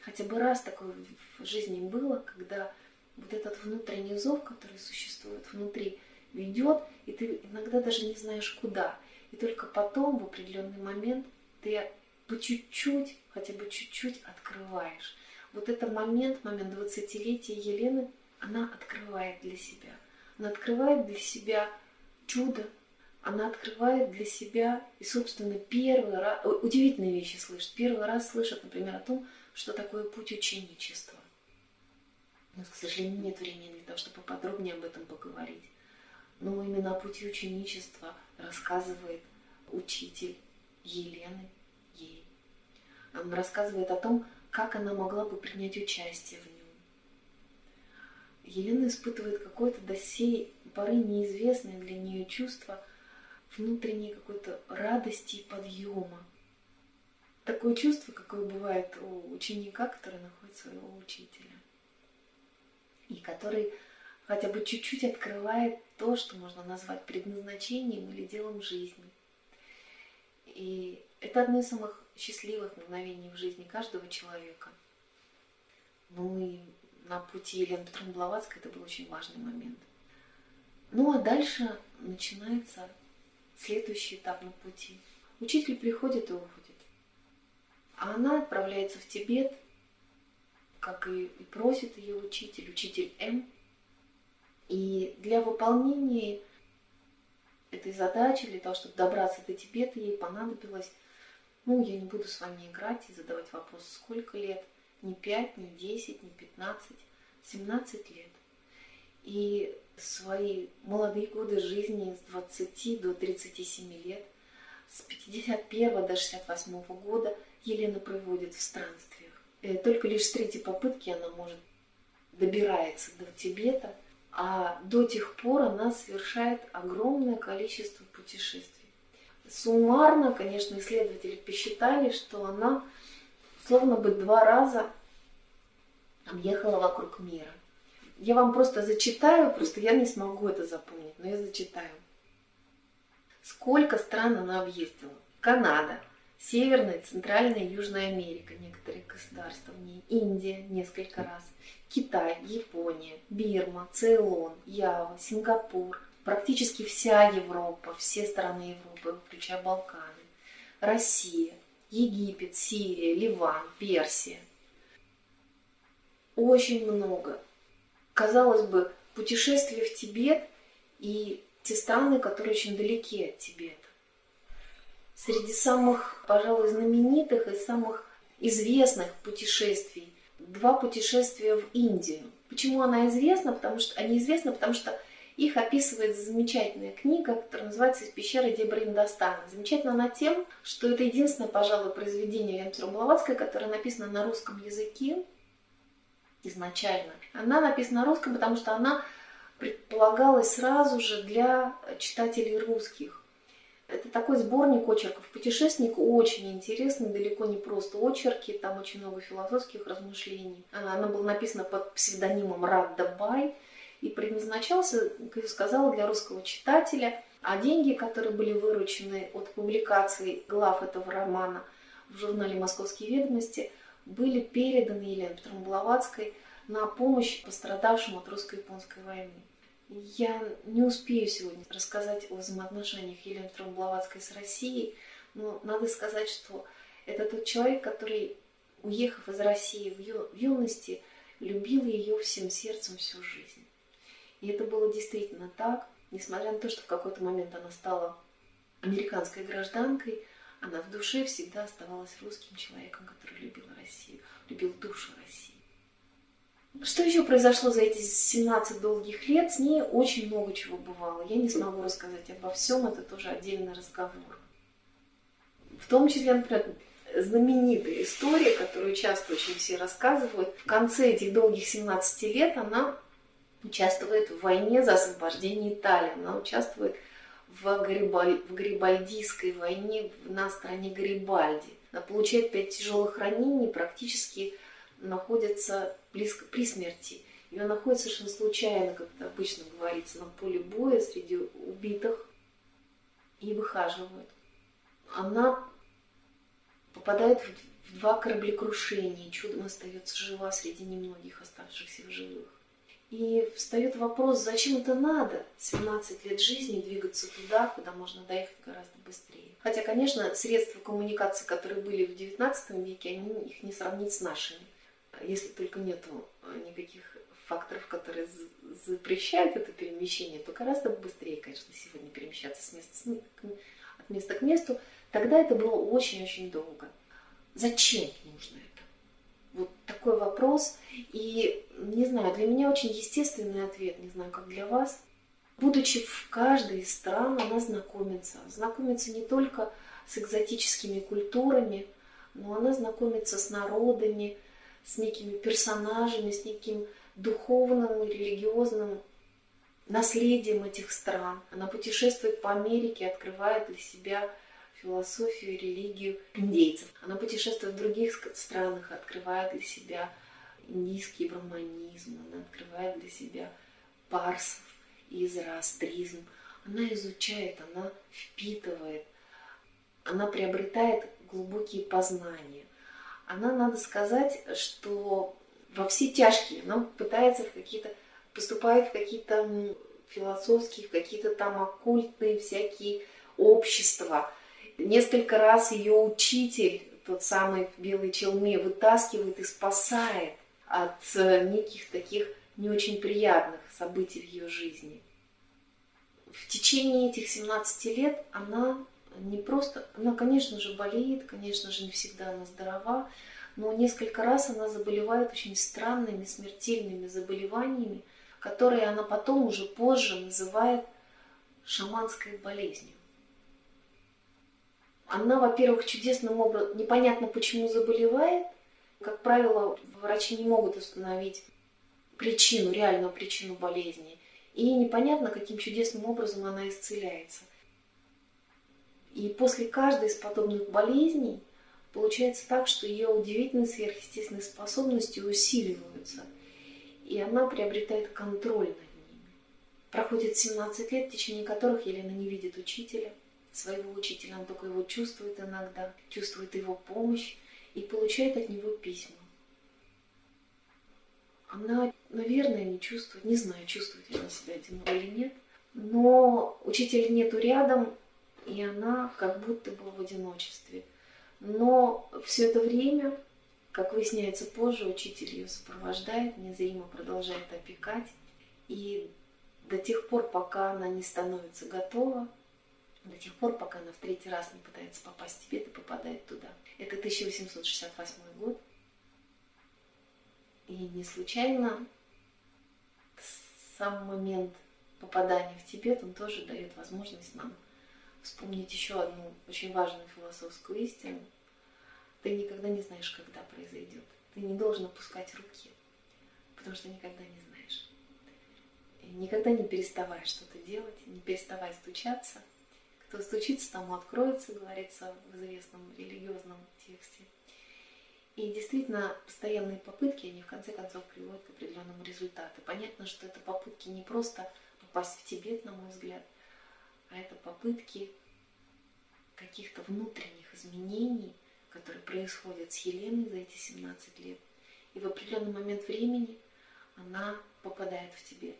хотя бы раз такое в жизни было, когда вот этот внутренний зов, который существует внутри, ведет, и ты иногда даже не знаешь куда. И только потом, в определенный момент, ты по чуть-чуть, хотя бы чуть-чуть открываешь. Вот это момент, момент 20-летия Елены, она открывает для себя. Она открывает для себя чудо, она открывает для себя и, собственно, первый раз, удивительные вещи слышит. Первый раз слышит, например, о том, что такое путь ученичества. У нас, к сожалению, нет времени для того, чтобы поподробнее об этом поговорить. Но именно о пути ученичества рассказывает учитель Елены он рассказывает о том, как она могла бы принять участие в нем. Елена испытывает какое-то до сей поры неизвестное для нее чувство внутренней какой-то радости и подъема. Такое чувство, какое бывает у ученика, который находит своего учителя. И который хотя бы чуть-чуть открывает то, что можно назвать предназначением или делом жизни. И это одно из самых счастливых мгновений в жизни каждого человека. Ну и на пути Елены Петровны Блаватской это был очень важный момент. Ну а дальше начинается следующий этап на пути. Учитель приходит и уходит. А она отправляется в Тибет, как и, и просит ее учитель, учитель М. И для выполнения этой задачи, для того, чтобы добраться до Тибета, ей понадобилось ну, я не буду с вами играть и задавать вопрос, сколько лет, не 5, не 10, не 15, 17 лет. И свои молодые годы жизни с 20 до 37 лет, с 51 до 68 года Елена проводит в странствиях. И только лишь с третьей попытки она может добирается до Тибета, а до тех пор она совершает огромное количество путешествий. Суммарно, конечно, исследователи посчитали, что она словно бы два раза объехала вокруг мира. Я вам просто зачитаю, просто я не смогу это запомнить, но я зачитаю. Сколько стран она объездила? Канада, Северная, Центральная и Южная Америка, некоторые государства в ней, Индия несколько раз, Китай, Япония, Бирма, Цейлон, Ява, Сингапур, практически вся Европа, все страны Европы, включая Балканы, Россия, Египет, Сирия, Ливан, Персия. Очень много. Казалось бы, путешествие в Тибет и те страны, которые очень далеки от Тибета. Среди самых, пожалуй, знаменитых и самых известных путешествий два путешествия в Индию. Почему она известна? Потому что они известны, потому что их описывает замечательная книга, которая называется «Из пещеры Дебриндостана». Замечательно она тем, что это единственное, пожалуй, произведение Ленты Блаватской, которое написано на русском языке изначально. Она написана на русском, потому что она предполагалась сразу же для читателей русских. Это такой сборник очерков. Путешественник очень интересный, далеко не просто очерки, там очень много философских размышлений. Она была написана под псевдонимом Радда Бай и предназначался, как я сказала, для русского читателя. А деньги, которые были выручены от публикации глав этого романа в журнале «Московские ведомости», были переданы Елене Петровне Блаватской на помощь пострадавшим от русско-японской войны. Я не успею сегодня рассказать о взаимоотношениях Елены Петровны Блаватской с Россией, но надо сказать, что это тот человек, который, уехав из России в юности, любил ее всем сердцем всю жизнь. И это было действительно так, несмотря на то, что в какой-то момент она стала американской гражданкой, она в душе всегда оставалась русским человеком, который любил Россию, любил душу России. Что еще произошло за эти 17 долгих лет? С ней очень много чего бывало. Я не смогу рассказать обо всем, это тоже отдельный разговор. В том числе, например, знаменитая история, которую часто очень все рассказывают. В конце этих долгих 17 лет она участвует в войне за освобождение Италии. Она участвует в, Гарибаль... в Гарибальдийской войне на стороне Гарибальди. Она получает пять тяжелых ранений, практически находится близко при смерти. Ее находит совершенно случайно, как это обычно говорится, на поле боя среди убитых и выхаживают. Она попадает в два кораблекрушения, чудом остается жива среди немногих оставшихся в живых. И встает вопрос, зачем это надо? 17 лет жизни двигаться туда, куда можно доехать гораздо быстрее. Хотя, конечно, средства коммуникации, которые были в 19 веке, они их не сравнить с нашими если только нет никаких факторов, которые запрещают это перемещение, то гораздо быстрее, конечно, сегодня перемещаться с места, от места к месту. Тогда это было очень-очень долго. Зачем нужно это? Вот такой вопрос. И, не знаю, для меня очень естественный ответ, не знаю, как для вас. Будучи в каждой из стран, она знакомится. Знакомится не только с экзотическими культурами, но она знакомится с народами, с некими персонажами, с неким духовным и религиозным наследием этих стран. Она путешествует по Америке, открывает для себя философию религию индейцев. Она путешествует в других странах, открывает для себя индийский браманизм, она открывает для себя парсов и. Она изучает, она впитывает, она приобретает глубокие познания она, надо сказать, что во все тяжкие, она пытается в какие-то, поступает в какие-то философские, в какие-то там оккультные всякие общества. Несколько раз ее учитель, тот самый в белой челме, вытаскивает и спасает от э, неких таких не очень приятных событий в ее жизни. В течение этих 17 лет она не просто, она, конечно же, болеет, конечно же, не всегда она здорова, но несколько раз она заболевает очень странными смертельными заболеваниями, которые она потом уже позже называет шаманской болезнью. Она, во-первых, чудесным образом, непонятно почему заболевает. Как правило, врачи не могут установить причину, реальную причину болезни. И непонятно, каким чудесным образом она исцеляется. И после каждой из подобных болезней получается так, что ее удивительные сверхъестественные способности усиливаются. И она приобретает контроль над ними. Проходит 17 лет, в течение которых Елена не видит учителя, своего учителя, она только его чувствует иногда, чувствует его помощь и получает от него письма. Она, наверное, не чувствует, не знаю, чувствует ли она себя одиноко или нет, но учителя нету рядом, и она как будто бы в одиночестве. Но все это время, как выясняется позже, учитель ее сопровождает, незримо продолжает опекать. И до тех пор, пока она не становится готова, до тех пор, пока она в третий раз не пытается попасть в Тибет и попадает туда. Это 1868 год. И не случайно сам момент попадания в Тибет, он тоже дает возможность нам вспомнить еще одну очень важную философскую истину. Ты никогда не знаешь, когда произойдет. Ты не должен опускать руки, потому что никогда не знаешь. И никогда не переставай что-то делать, не переставай стучаться. Кто стучится, тому откроется, говорится в известном религиозном тексте. И действительно, постоянные попытки, они в конце концов приводят к определенному результату. Понятно, что это попытки не просто попасть в Тибет, на мой взгляд, а это попытки каких-то внутренних изменений, которые происходят с Еленой за эти 17 лет. И в определенный момент времени она попадает в Тибет.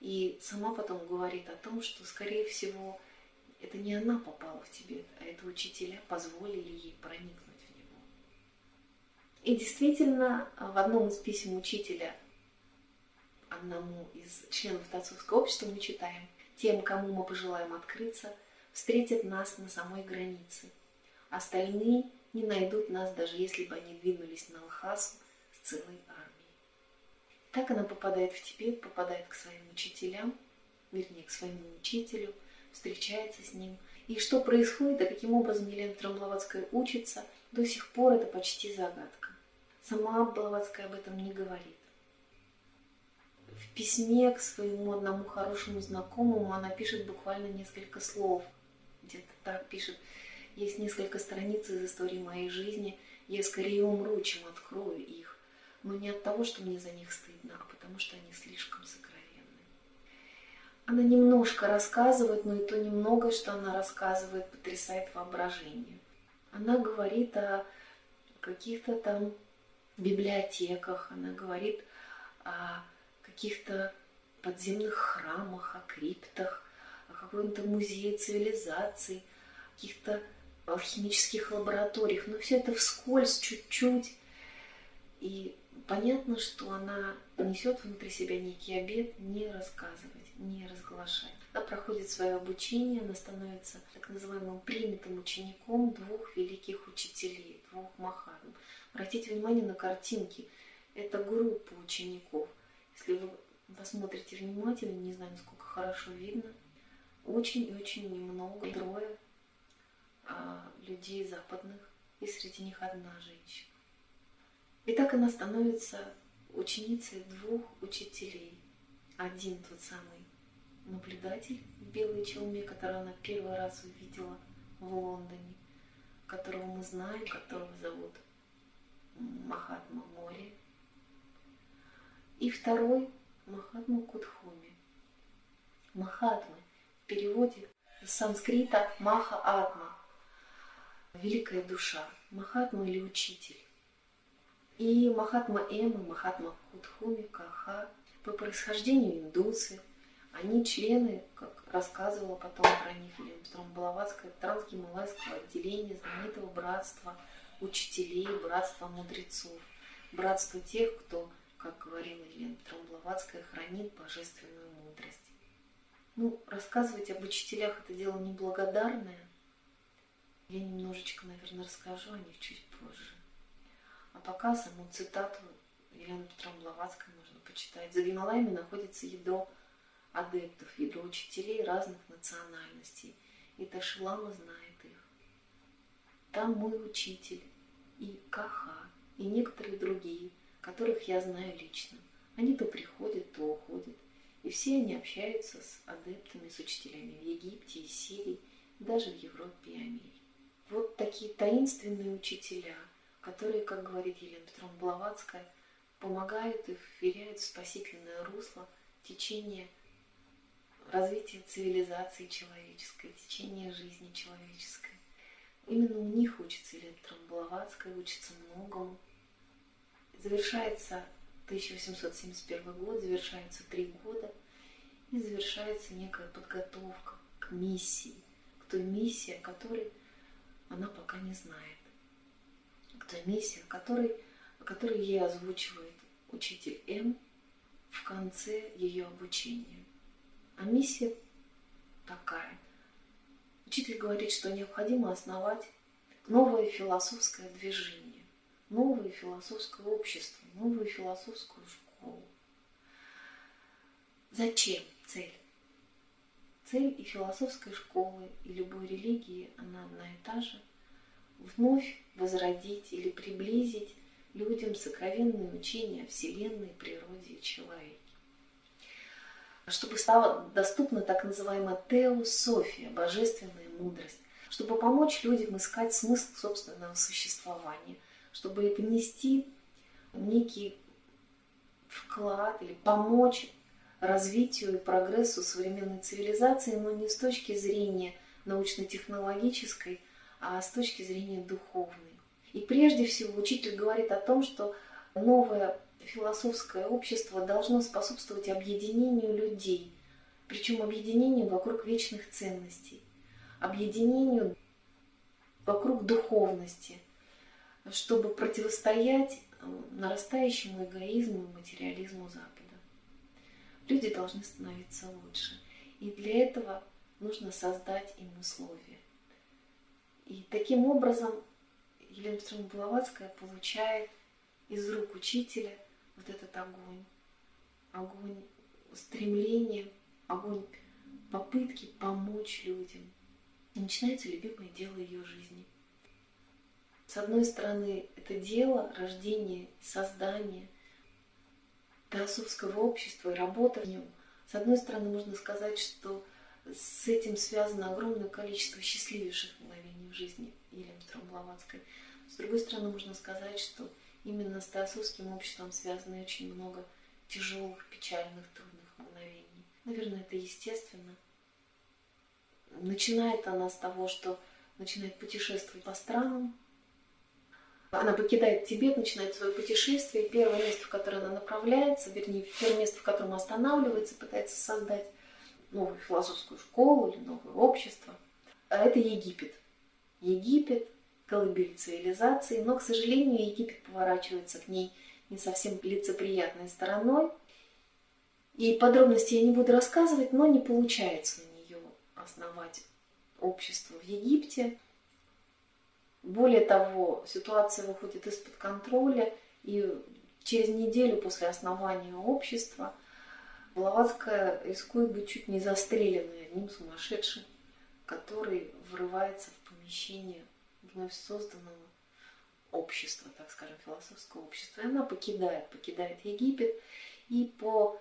И сама потом говорит о том, что, скорее всего, это не она попала в Тибет, а это учителя позволили ей проникнуть в него. И действительно, в одном из писем учителя одному из членов Тацовского общества мы читаем, тем, кому мы пожелаем открыться, встретят нас на самой границе. Остальные не найдут нас, даже если бы они двинулись на Лхасу с целой армией. Так она попадает в Тибет, попадает к своим учителям, вернее, к своему учителю, встречается с ним. И что происходит, а каким образом Елена Трамбловатская учится, до сих пор это почти загадка. Сама Блаватская об этом не говорит в письме к своему одному хорошему знакомому она пишет буквально несколько слов. Где-то так пишет. Есть несколько страниц из истории моей жизни. Я скорее умру, чем открою их. Но не от того, что мне за них стыдно, а потому что они слишком сокровенны. Она немножко рассказывает, но и то немного, что она рассказывает, потрясает воображение. Она говорит о каких-то там библиотеках, она говорит о каких-то подземных храмах, о криптах, о каком-то музее цивилизаций, каких-то алхимических лабораториях, но все это вскользь, чуть-чуть. И понятно, что она несет внутри себя некий обед не рассказывать, не разглашать. Она проходит свое обучение, она становится так называемым принятым учеником двух великих учителей, двух махатм. Обратите внимание на картинки. Это группа учеников. Если вы посмотрите внимательно, не знаю, насколько хорошо видно, очень и очень немного, трое а, людей западных, и среди них одна женщина. И так она становится ученицей двух учителей. Один тот самый наблюдатель в белой челме, которого она первый раз увидела в Лондоне, которого мы знаем, которого зовут Махатма Мори, и второй – Махатма Кудхуми. Махатма в переводе с санскрита Маха Атма – великая душа, Махатма или учитель. И Махатма Эм и Махатма Кудхуми, Каха по происхождению индусы, они члены, как рассказывала потом про них Елена Петровна Блаватская, трансгималайского отделения знаменитого братства учителей, братства мудрецов, братства тех, кто как говорила Елена Трамбловатская, хранит божественную мудрость. Ну, рассказывать об учителях это дело неблагодарное. Я немножечко, наверное, расскажу о них чуть позже. А пока саму цитату Елены Петровны Блаватской можно почитать. За Гималаями находится ядро адептов, ядро учителей разных национальностей. И Ташилама знает их. Там мой учитель, и Каха, и некоторые другие – которых я знаю лично. Они то приходят, то уходят. И все они общаются с адептами, с учителями в Египте и Сирии, даже в Европе и Америке. Вот такие таинственные учителя, которые, как говорит Елена Петровна Блаватская, помогают и вверяют в спасительное русло течение развития цивилизации человеческой, течение жизни человеческой. Именно у них учится Елена Блаватская, учится многому. Завершается 1871 год, завершаются три года, и завершается некая подготовка к миссии, к той миссии, о которой она пока не знает, той миссии, о которой ей озвучивает учитель М в конце ее обучения. А миссия такая. Учитель говорит, что необходимо основать новое философское движение, новое философское общество, новую философскую школу. Зачем цель? Цель и философской школы, и любой религии, она одна и та же. Вновь возродить или приблизить людям сокровенные учения о Вселенной, природе и человеке чтобы стала доступна так называемая теософия, божественная мудрость, чтобы помочь людям искать смысл собственного существования, чтобы внести некий вклад или помочь развитию и прогрессу современной цивилизации, но не с точки зрения научно-технологической, а с точки зрения духовной. И прежде всего учитель говорит о том, что новая философское общество должно способствовать объединению людей, причем объединению вокруг вечных ценностей, объединению вокруг духовности, чтобы противостоять э, нарастающему эгоизму и материализму Запада. Люди должны становиться лучше. И для этого нужно создать им условия. И таким образом Елена Петровна Блаватская получает из рук учителя – вот этот огонь, огонь стремления, огонь попытки помочь людям. И начинается любимое дело ее жизни. С одной стороны, это дело рождения, создания теософского общества и работа в нем. С одной стороны, можно сказать, что с этим связано огромное количество счастливейших мгновений в жизни Елены Блаватской. С другой стороны, можно сказать, что именно с теософским обществом связано очень много тяжелых, печальных, трудных мгновений. Наверное, это естественно. Начинает она с того, что начинает путешествовать по странам. Она покидает Тибет, начинает свое путешествие. Первое место, в которое она направляется, вернее, первое место, в котором останавливается, пытается создать новую философскую школу или новое общество, это Египет. Египет колыбель цивилизации, но, к сожалению, Египет поворачивается к ней не совсем лицеприятной стороной. И подробности я не буду рассказывать, но не получается у нее основать общество в Египте. Более того, ситуация выходит из-под контроля, и через неделю после основания общества Блаватская рискует быть чуть не застреленной одним сумасшедшим, который врывается в помещение вновь созданного общества, так скажем, философского общества. И она покидает, покидает Египет и по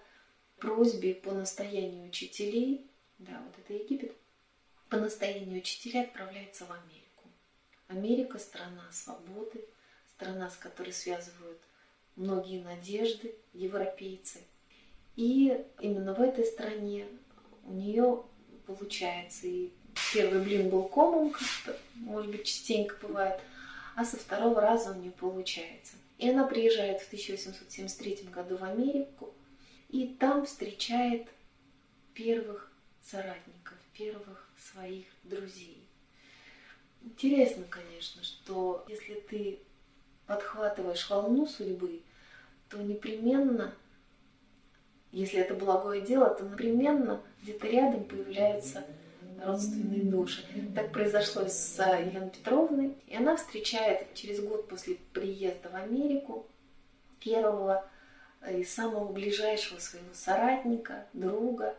просьбе, по настоянию учителей, да, вот это Египет, по настоянию учителей отправляется в Америку. Америка – страна свободы, страна, с которой связывают многие надежды европейцы. И именно в этой стране у нее получается и Первый блин был комом, как может быть, частенько бывает, а со второго раза у нее получается. И она приезжает в 1873 году в Америку, и там встречает первых соратников, первых своих друзей. Интересно, конечно, что если ты подхватываешь волну судьбы, то непременно, если это благое дело, то непременно где-то рядом появляются родственные души. Так произошло с Еленой Петровной. И она встречает через год после приезда в Америку первого и самого ближайшего своего соратника, друга,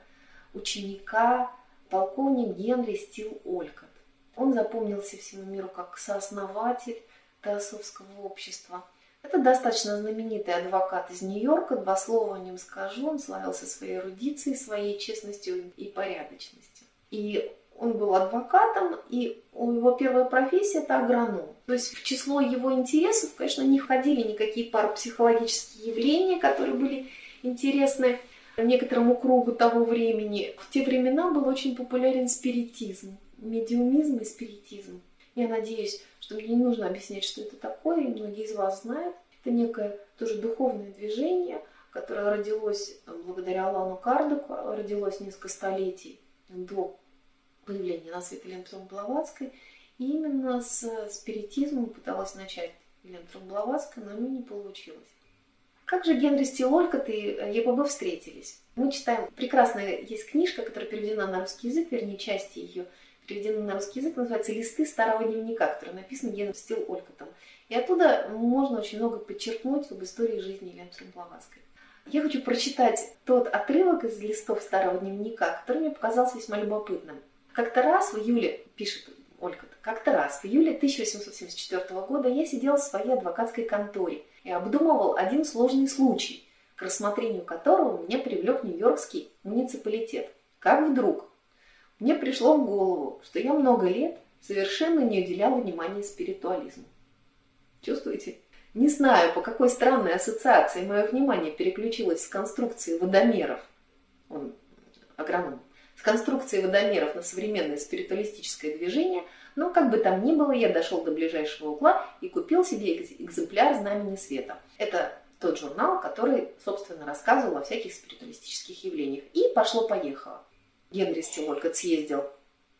ученика, полковник Генри Стил Олькот. Он запомнился всему миру как сооснователь Теософского общества. Это достаточно знаменитый адвокат из Нью-Йорка, два слова о нем скажу. Он славился своей эрудицией, своей честностью и порядочностью. И он был адвокатом, и его первая профессия – это агроном. То есть в число его интересов, конечно, не входили никакие парапсихологические явления, которые были интересны некоторому кругу того времени. В те времена был очень популярен спиритизм, медиумизм и спиритизм. Я надеюсь, что мне не нужно объяснять, что это такое, и многие из вас знают. Это некое тоже духовное движение, которое родилось благодаря Алану Кардеку, родилось несколько столетий до появления на свет Елены Блаватской. И именно с спиритизмом пыталась начать Елена Блаватская, но не получилось. Как же Генри Стилолькот и ЕПБ встретились? Мы читаем, прекрасная есть книжка, которая переведена на русский язык, вернее, части ее переведены на русский язык, называется «Листы старого дневника», который написан Генри Стилолькотом. И оттуда можно очень много подчеркнуть об истории жизни Елены Блаватской. Я хочу прочитать тот отрывок из листов старого дневника, который мне показался весьма любопытным. Как-то раз в июле, пишет Ольга, как-то раз в июле 1874 года я сидел в своей адвокатской конторе и обдумывал один сложный случай, к рассмотрению которого меня привлек Нью-Йоркский муниципалитет. Как вдруг мне пришло в голову, что я много лет совершенно не уделял внимания спиритуализму. Чувствуете? Не знаю, по какой странной ассоциации мое внимание переключилось с конструкции водомеров, он агроном, с конструкции водомеров на современное спиритуалистическое движение, но как бы там ни было, я дошел до ближайшего угла и купил себе экземпляр «Знамени света». Это тот журнал, который, собственно, рассказывал о всяких спиритуалистических явлениях. И пошло-поехало. Генри Стилолькот съездил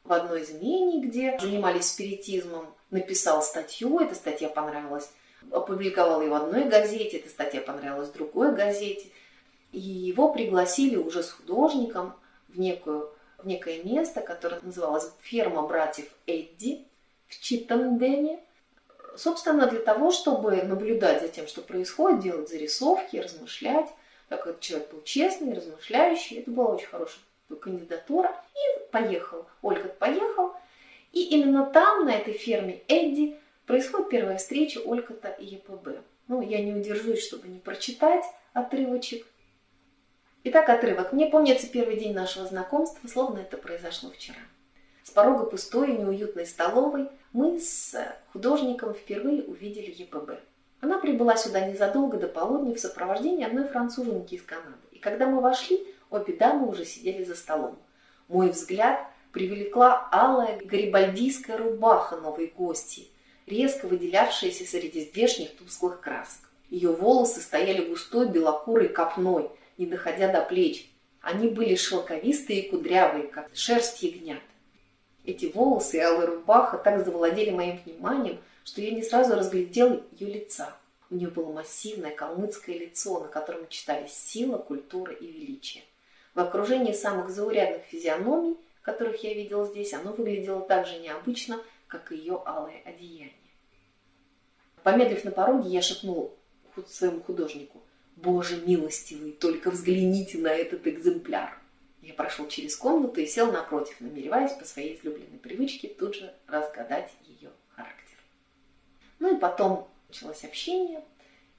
в одно из имений, где занимались спиритизмом, написал статью, эта статья понравилась, опубликовал ее в одной газете, эта статья понравилась в другой газете, и его пригласили уже с художником в, некую, в некое место, которое называлось «Ферма братьев Эдди» в Читтендене, собственно, для того, чтобы наблюдать за тем, что происходит, делать зарисовки, размышлять. Так как человек был честный, размышляющий, это была очень хорошая кандидатура. И поехал, Ольга поехал. И именно там, на этой ферме Эдди, происходит первая встреча Олькота и ЕПБ. Ну, я не удержусь, чтобы не прочитать отрывочек. Итак, отрывок. Мне помнится первый день нашего знакомства, словно это произошло вчера. С порога пустой и неуютной столовой мы с художником впервые увидели ЕПБ. Она прибыла сюда незадолго до полудня в сопровождении одной француженки из Канады. И когда мы вошли, обе дамы уже сидели за столом. Мой взгляд привлекла алая гарибальдийская рубаха новой гости, резко выделявшаяся среди здешних тусклых красок. Ее волосы стояли густой белокурой копной, не доходя до плеч. Они были шелковистые и кудрявые, как шерсть ягнят. Эти волосы и алая рубаха так завладели моим вниманием, что я не сразу разглядел ее лица. У нее было массивное калмыцкое лицо, на котором читались сила, культура и величие. В окружении самых заурядных физиономий, которых я видел здесь, оно выглядело так же необычно, как и ее алое одеяние. Помедлив на пороге, я шепнул своему художнику, «Боже милостивый, только взгляните на этот экземпляр!» Я прошел через комнату и сел напротив, намереваясь по своей излюбленной привычке тут же разгадать ее характер. Ну и потом началось общение.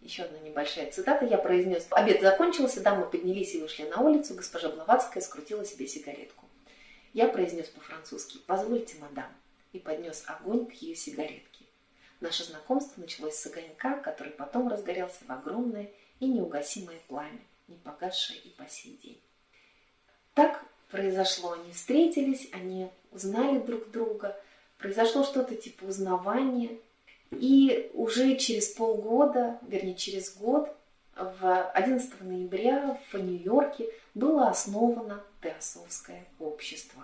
Еще одна небольшая цитата. Я произнес. Обед закончился, дамы поднялись и вышли на улицу. Госпожа Блаватская скрутила себе сигаретку. Я произнес по-французски «Позвольте, мадам», и поднес огонь к ее сигаретке. Наше знакомство началось с огонька, который потом разгорелся в огромное и неугасимое пламя, не погасшее и по сей день. Так произошло. Они встретились, они узнали друг друга, произошло что-то типа узнавания. И уже через полгода, вернее через год, в 11 ноября в Нью-Йорке было основано Теософское общество.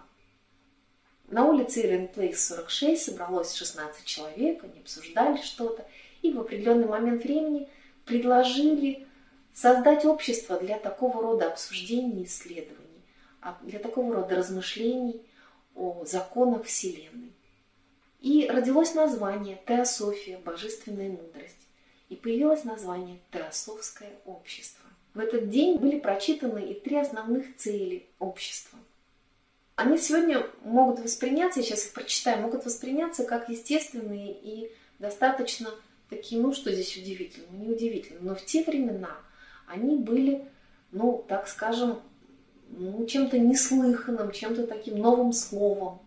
На улице Ирен Плейс 46 собралось 16 человек, они обсуждали что-то, и в определенный момент времени предложили создать общество для такого рода обсуждений и исследований. А для такого рода размышлений о законах Вселенной. И родилось название Теософия, Божественная мудрость. И появилось название Теософское общество. В этот день были прочитаны и три основных цели общества. Они сегодня могут восприняться, сейчас их прочитаю, могут восприняться как естественные и достаточно такие, ну что здесь удивительно, не удивительно. Но в те времена они были, ну так скажем, ну, чем-то неслыханным, чем-то таким новым словом.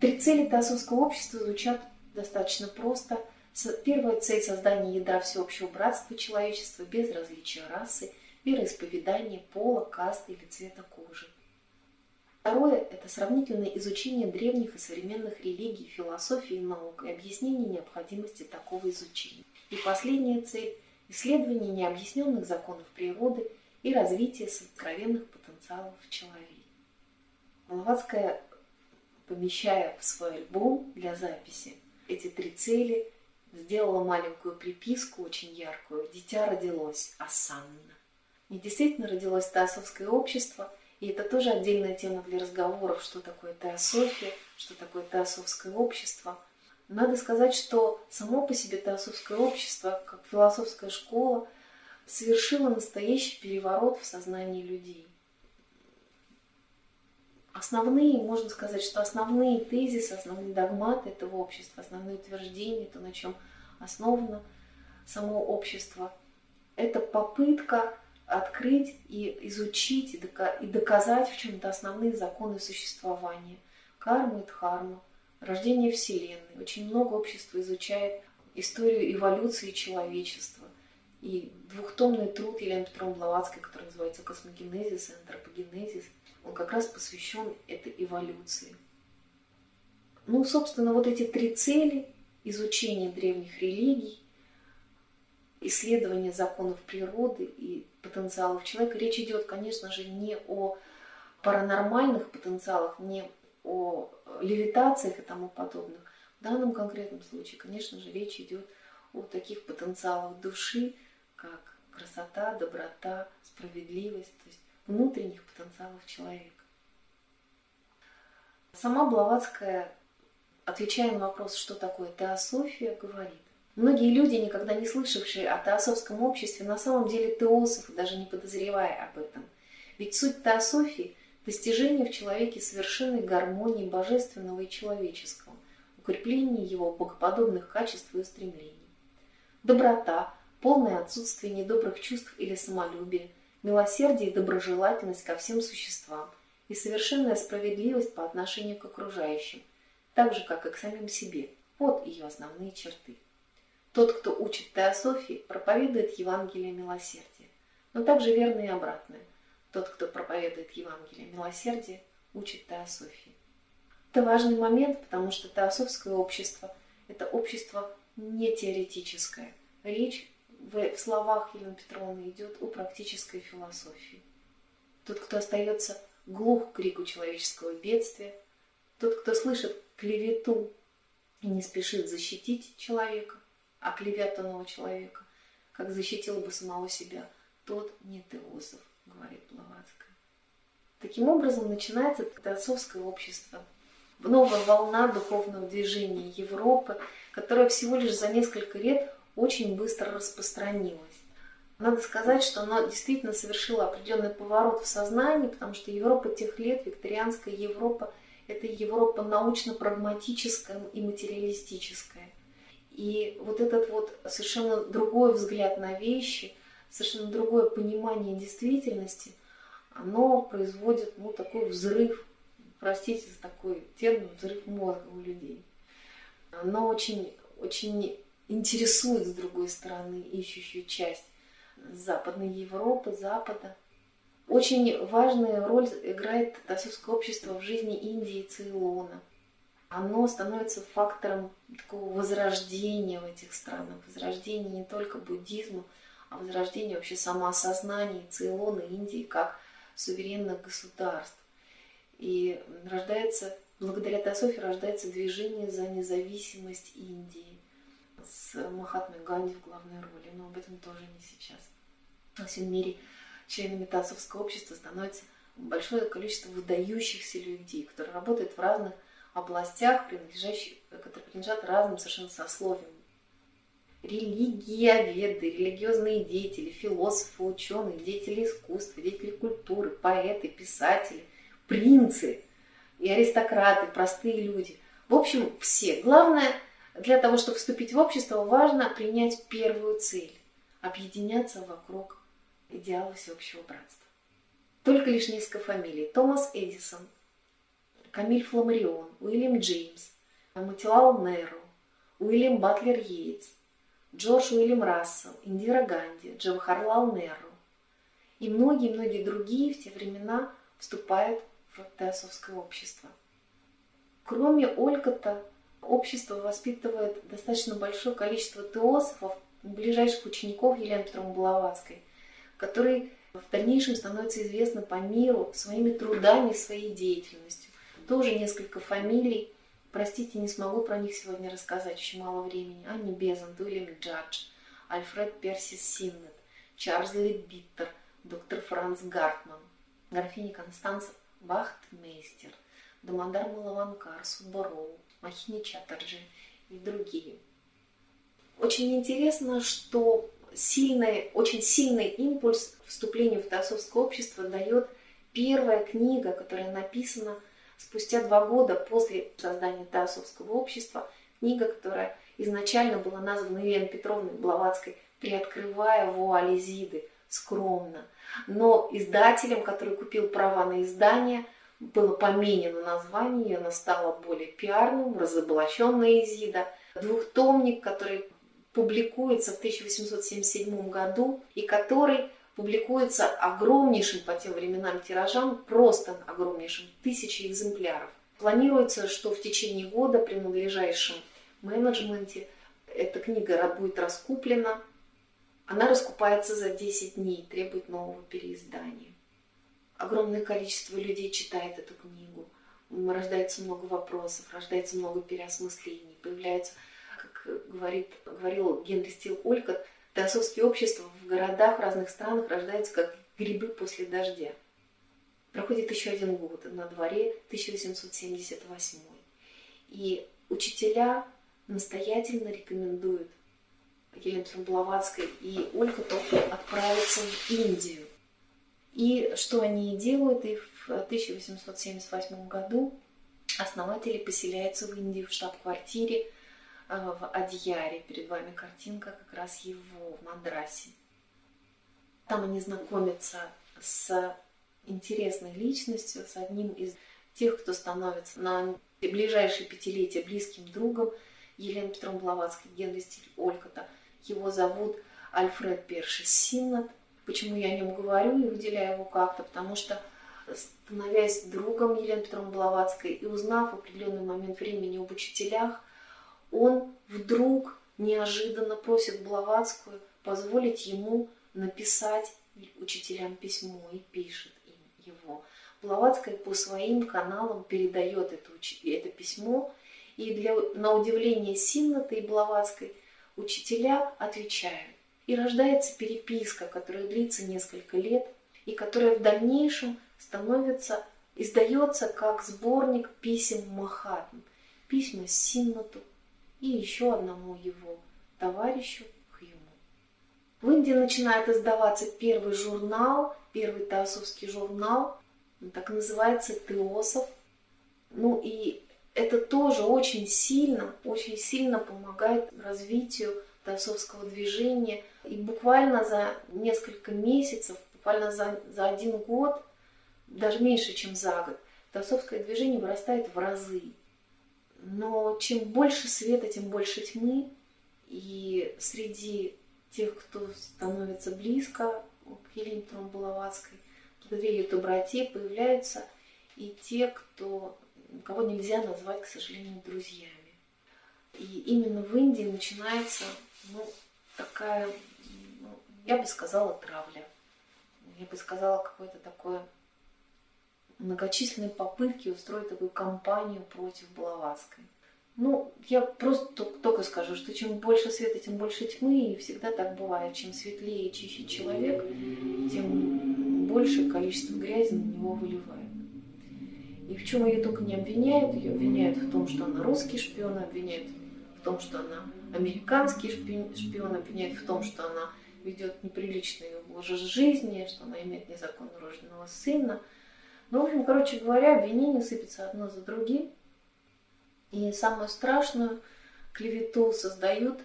Три цели Теософского общества звучат достаточно просто. Первая цель – создание ядра всеобщего братства человечества без различия расы, вероисповедания, пола, касты или цвета кожи. Второе – это сравнительное изучение древних и современных религий, философии и наук и объяснение необходимости такого изучения. И последняя цель – исследование необъясненных законов природы и развитие сокровенных потенциалов человека. Блаватская, помещая в свой альбом для записи эти три цели, сделала маленькую приписку, очень яркую. «Дитя родилось, осанна». И действительно родилось теософское общество, и это тоже отдельная тема для разговоров, что такое теософия, что такое теософское общество. Надо сказать, что само по себе теософское общество, как философская школа, совершило настоящий переворот в сознании людей. Основные, можно сказать, что основные тезисы, основные догматы этого общества, основные утверждения, то, на чем основано само общество, это попытка открыть и изучить и доказать в чем-то основные законы существования. Карму и дхарму, рождение Вселенной. Очень много общества изучает историю эволюции человечества. И двухтомный труд Елены Петровны Блаватской, который называется «Космогенезис и антропогенезис», он как раз посвящен этой эволюции. Ну, собственно, вот эти три цели – изучение древних религий, исследование законов природы и потенциалов человека. Речь идет, конечно же, не о паранормальных потенциалах, не о левитациях и тому подобных. В данном конкретном случае, конечно же, речь идет о таких потенциалах души, как красота, доброта, справедливость, то есть внутренних потенциалов человека. Сама Блаватская, отвечая на вопрос, что такое теософия, говорит, Многие люди, никогда не слышавшие о теософском обществе, на самом деле теософы, даже не подозревая об этом. Ведь суть теософии – достижение в человеке совершенной гармонии божественного и человеческого, укрепление его богоподобных качеств и устремлений. Доброта, полное отсутствие недобрых чувств или самолюбия, милосердие и доброжелательность ко всем существам и совершенная справедливость по отношению к окружающим, так же, как и к самим себе. Вот ее основные черты. Тот, кто учит теософии, проповедует Евангелие милосердия. Но также верно и обратное. Тот, кто проповедует Евангелие милосердия, учит теософии. Это важный момент, потому что теософское общество – это общество не теоретическое. Речь в, в словах Елены Петровны идет о практической философии. Тот, кто остается глух к крику человеческого бедствия, тот, кто слышит клевету и не спешит защитить человека, оклеветанного человека, как защитил бы самого себя, тот не теософ, говорит Блаватская. Таким образом начинается теософское общество, новая волна духовного движения Европы, которая всего лишь за несколько лет очень быстро распространилась. Надо сказать, что она действительно совершила определенный поворот в сознании, потому что Европа тех лет, викторианская Европа, это Европа научно-прагматическая и материалистическая. И вот этот вот совершенно другой взгляд на вещи, совершенно другое понимание действительности, оно производит ну, такой взрыв, простите за такой термин, взрыв мозга у людей. Оно очень, очень интересует, с другой стороны, ищущую часть Западной Европы, Запада. Очень важную роль играет теософское общество в жизни Индии и Цейлона оно становится фактором такого возрождения в этих странах, возрождения не только буддизма, а возрождения вообще самоосознания Цейлона, Индии как суверенных государств. И рождается, благодаря теософии рождается движение за независимость Индии с Махатмой Ганди в главной роли, но об этом тоже не сейчас. Во всем мире членами теософского общества становится большое количество выдающихся людей, которые работают в разных областях, принадлежащих, которые принадлежат разным совершенно сословиям. Религиоведы, религиозные деятели, философы, ученые, деятели искусства, деятели культуры, поэты, писатели, принцы и аристократы, простые люди. В общем, все. Главное, для того, чтобы вступить в общество, важно принять первую цель – объединяться вокруг идеала всеобщего братства. Только лишь несколько фамилий. Томас Эдисон – Камиль Фламарион, Уильям Джеймс, Матилал Неру, Уильям Батлер Йейтс, Джордж Уильям Рассел, Индира Ганди, Джавахарлал Неру и многие-многие другие в те времена вступают в теософское общество. Кроме Олькота, общество воспитывает достаточно большое количество теософов, ближайших учеников Елены Петровны Блаватской, которые в дальнейшем становятся известны по миру своими трудами, своей деятельностью. Тоже несколько фамилий. Простите, не смогу про них сегодня рассказать, очень мало времени. Анни Безант, Уильям Джадж, Альфред Персис Синнет, Чарльз Лебиттер, доктор Франц Гартман, графиня Констанца Бахтмейстер, Дамодар Малаванкар, Субароу, Махини Чаттерджи и другие. Очень интересно, что сильный, очень сильный импульс вступлению в теософское общество дает первая книга, которая написана спустя два года после создания теософского общества. Книга, которая изначально была названа Еленой Петровной Блаватской «Приоткрывая вуали Зиды», скромно. Но издателем, который купил права на издание, было поменено название, она стала более пиарным, разоблаченная Изида. Двухтомник, который публикуется в 1877 году и который публикуется огромнейшим по тем временам тиражам, просто огромнейшим, тысячи экземпляров. Планируется, что в течение года при надлежащем менеджменте эта книга будет раскуплена. Она раскупается за 10 дней, требует нового переиздания. Огромное количество людей читает эту книгу. Рождается много вопросов, рождается много переосмыслений, появляются говорит, говорил Генри Стил Олькот, теософские общества в городах, в разных странах рождаются как грибы после дождя. Проходит еще один год, на дворе 1878. И учителя настоятельно рекомендуют Елене Блаватской и Олькоту отправиться в Индию. И что они делают, и в 1878 году основатели поселяются в Индии в штаб-квартире Э, в Адьяре. Перед вами картинка как раз его в Мадрасе. Там они знакомятся с интересной личностью, с одним из тех, кто становится на ближайшие пятилетия близким другом Елены Петровны Блаватской, Генри Стиль Олькота. Его зовут Альфред Перши Синнат. Почему я о нем говорю и выделяю его как-то? Потому что становясь другом Елены Петровны Блаватской и узнав в определенный момент времени об учителях, он вдруг неожиданно просит Блаватскую позволить ему написать учителям письмо и пишет им его. Блаватская по своим каналам передает это, это письмо, и для, на удивление Синната и Блаватской учителя отвечают. И рождается переписка, которая длится несколько лет, и которая в дальнейшем становится, издается как сборник писем Махатм. Письма Синнату, и еще одному его товарищу Хьюму. В Индии начинает издаваться первый журнал, первый теософский журнал, он так называется «Теосов». Ну и это тоже очень сильно, очень сильно помогает развитию теософского движения. И буквально за несколько месяцев, буквально за, за один год, даже меньше, чем за год, теософское движение вырастает в разы. Но чем больше света, тем больше тьмы. И среди тех, кто становится близко к Елене Тромбуловацкой, благодаря ее доброте появляются и те, кто, кого нельзя назвать, к сожалению, друзьями. И именно в Индии начинается ну, такая, ну, я бы сказала, травля. Я бы сказала, какое-то такое многочисленные попытки устроить такую кампанию против Блаватской. Ну, я просто только скажу, что чем больше света, тем больше тьмы, и всегда так бывает. Чем светлее и чище человек, тем больше количество грязи на него выливают. И в чем ее только не обвиняют, ее обвиняют в том, что она русский шпион, обвиняют в том, что она американский шпион, обвиняют в том, что она ведет неприличный образ жизни, что она имеет незаконно рожденного сына – ну, в общем, короче говоря, обвинения сыпятся одно за другим. И самую страшную клевету создают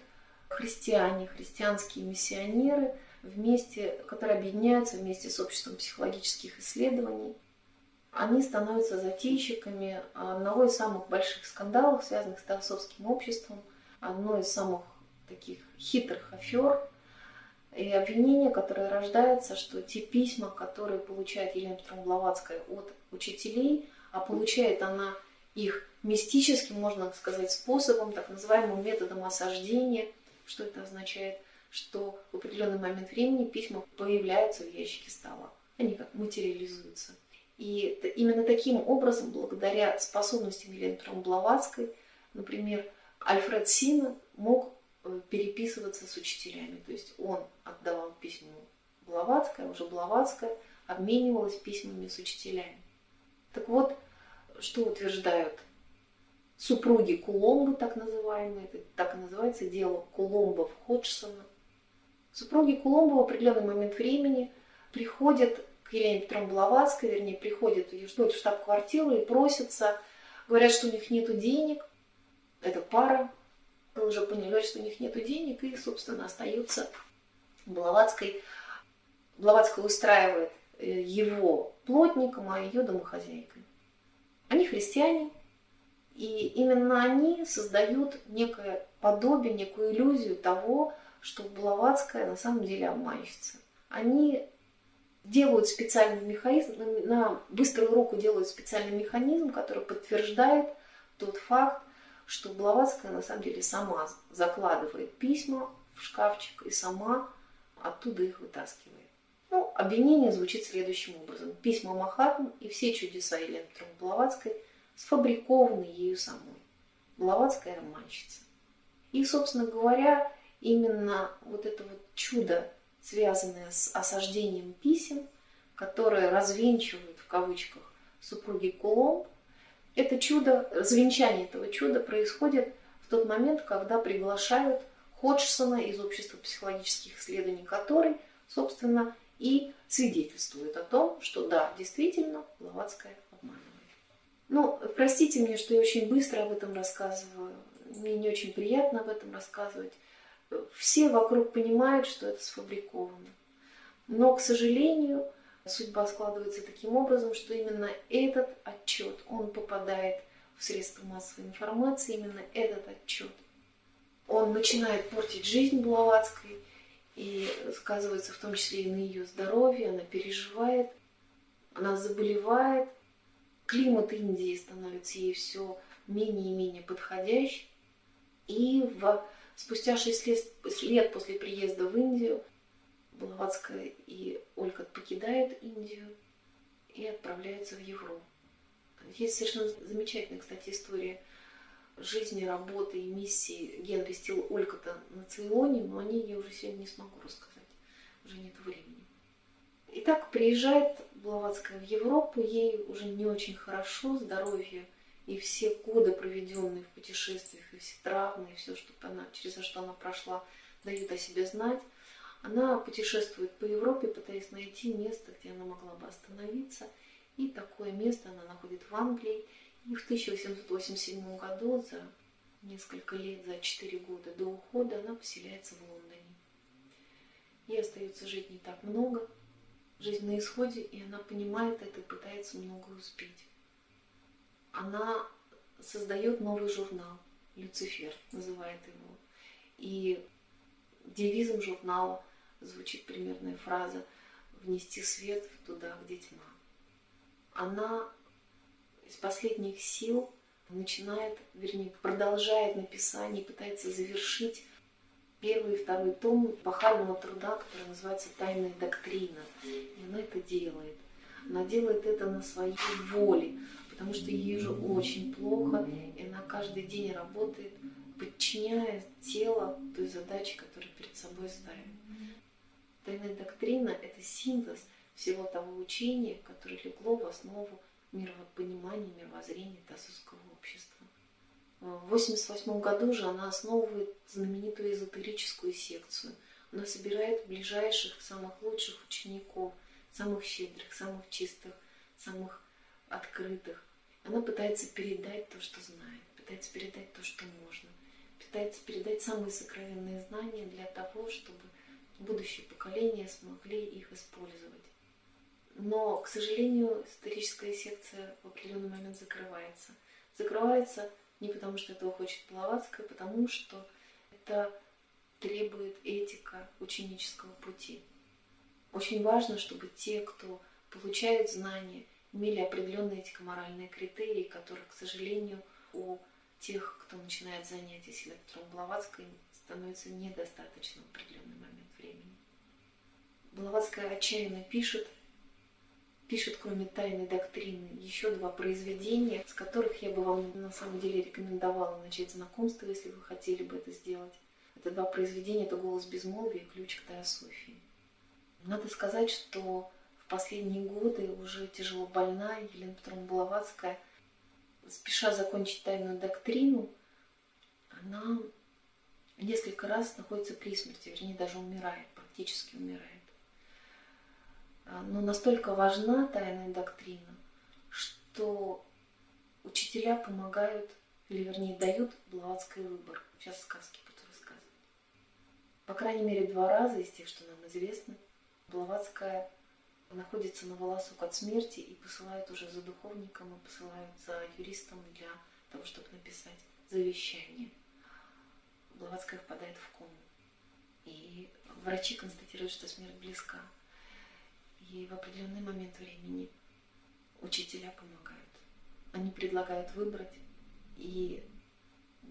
христиане, христианские миссионеры, вместе, которые объединяются вместе с обществом психологических исследований. они становятся затейщиками одного из самых больших скандалов, связанных с теософским обществом, одной из самых таких хитрых афер и обвинения, которое рождается, что те письма, которые получает Елена Петровна Блаватская от учителей, а получает она их мистическим, можно сказать, способом, так называемым методом осаждения. Что это означает? Что в определенный момент времени письма появляются в ящике стола. Они как материализуются. И именно таким образом, благодаря способностям Елены Петровны Блаватской, например, Альфред Сина мог э, переписываться с учителями. То есть он отдавал письмо Блаватская, уже Блаватская обменивалась письмами с учителями. Так вот, что утверждают супруги Куломбы, так называемые, это так и называется дело Куломбов-Ходжсона. Супруги Куломба в определенный момент времени приходят к Елене Петровне Блаватской, вернее, приходят в штаб-квартиру и просятся, говорят, что у них нет денег, эта пара, уже поняли, что у них нет денег, и, собственно, остаются Блаватской. Блаватская устраивает э, его плотником, а ее домохозяйкой. Они христиане, и именно они создают некое подобие, некую иллюзию того, что Блаватская на самом деле обманщица. Они делают специальный механизм, на быструю руку делают специальный механизм, который подтверждает тот факт, что Блаватская на самом деле сама закладывает письма в шкафчик и сама оттуда их вытаскивает. Ну, обвинение звучит следующим образом. Письма Махатмы и все чудеса Елены Блаватской сфабрикованы ею самой. Блаватская романщица. И, собственно говоря, именно вот это вот чудо, связанное с осаждением писем, которое развенчивают в кавычках супруги Куломб, это чудо, развенчание этого чуда происходит в тот момент, когда приглашают Ходжсона из Общества психологических исследований, который, собственно, и свидетельствует о том, что да, действительно, Блаватская обманывает. Ну, простите мне, что я очень быстро об этом рассказываю. Мне не очень приятно об этом рассказывать. Все вокруг понимают, что это сфабриковано. Но, к сожалению, судьба складывается таким образом, что именно этот отчет, он попадает в средства массовой информации, именно этот отчет. Он начинает портить жизнь Блаватской и сказывается в том числе и на ее здоровье, она переживает, она заболевает, климат Индии становится ей все менее и менее подходящий, и в, спустя 6 лет, лет после приезда в Индию Блаватская и Ольга покидают Индию и отправляются в Европу. Есть совершенно замечательная, кстати, история жизни, работы и миссии Генри Стил Олькота на Цейлоне, но о ней я уже сегодня не смогу рассказать. Уже нет времени. Итак, приезжает Блаватская в Европу, ей уже не очень хорошо, здоровье и все годы, проведенные в путешествиях, и все травмы, и все, что она, через что она прошла, дают о себе знать. Она путешествует по Европе, пытаясь найти место, где она могла бы остановиться. И такое место она находит в Англии. И в 1887 году, за несколько лет, за 4 года до ухода, она поселяется в Лондоне. Ей остается жить не так много. Жизнь на исходе, и она понимает это и пытается много успеть. Она создает новый журнал, Люцифер называет его. И девизом журнала – звучит примерная фраза «внести свет туда, где тьма». Она из последних сил начинает, вернее, продолжает написание, пытается завершить первый и второй том эпохального труда, который называется «Тайная доктрина». И она это делает. Она делает это на своей воле, потому что ей уже очень плохо, и она каждый день работает, подчиняя тело той задаче, которую перед собой ставит. Тайная доктрина – это синтез всего того учения, которое легло в основу мировопонимания, мировоззрения Тасовского общества. В 1988 году же она основывает знаменитую эзотерическую секцию. Она собирает ближайших, самых лучших учеников, самых щедрых, самых чистых, самых открытых. Она пытается передать то, что знает, пытается передать то, что можно, пытается передать самые сокровенные знания для того, чтобы будущие поколения смогли их использовать. Но, к сожалению, историческая секция в определенный момент закрывается. Закрывается не потому, что этого хочет Блаватская, а потому что это требует этика ученического пути. Очень важно, чтобы те, кто получают знания, имели определенные этико-моральные критерии, которых, к сожалению, у тех, кто начинает занятия с Петром Блаватской, становится недостаточно в определенный момент. Блаватская отчаянно пишет, пишет, кроме тайной доктрины, еще два произведения, с которых я бы вам на самом деле рекомендовала начать знакомство, если вы хотели бы это сделать. Это два произведения, это «Голос безмолвия» и «Ключ к Теософии». Надо сказать, что в последние годы уже тяжело больная Елена Петровна Блаватская, спеша закончить тайную доктрину, она несколько раз находится при смерти, вернее, даже умирает, практически умирает. А, но настолько важна тайная доктрина, что учителя помогают, или вернее дают Блаватский выбор. Сейчас сказки буду рассказывать. По крайней мере, два раза из тех, что нам известно, Блаватская находится на волосок от смерти и посылают уже за духовником, и посылают за юристом для того, чтобы написать завещание. Блаватская впадает в кому. И врачи констатируют, что смерть близка. И в определенный момент времени учителя помогают. Они предлагают выбрать. И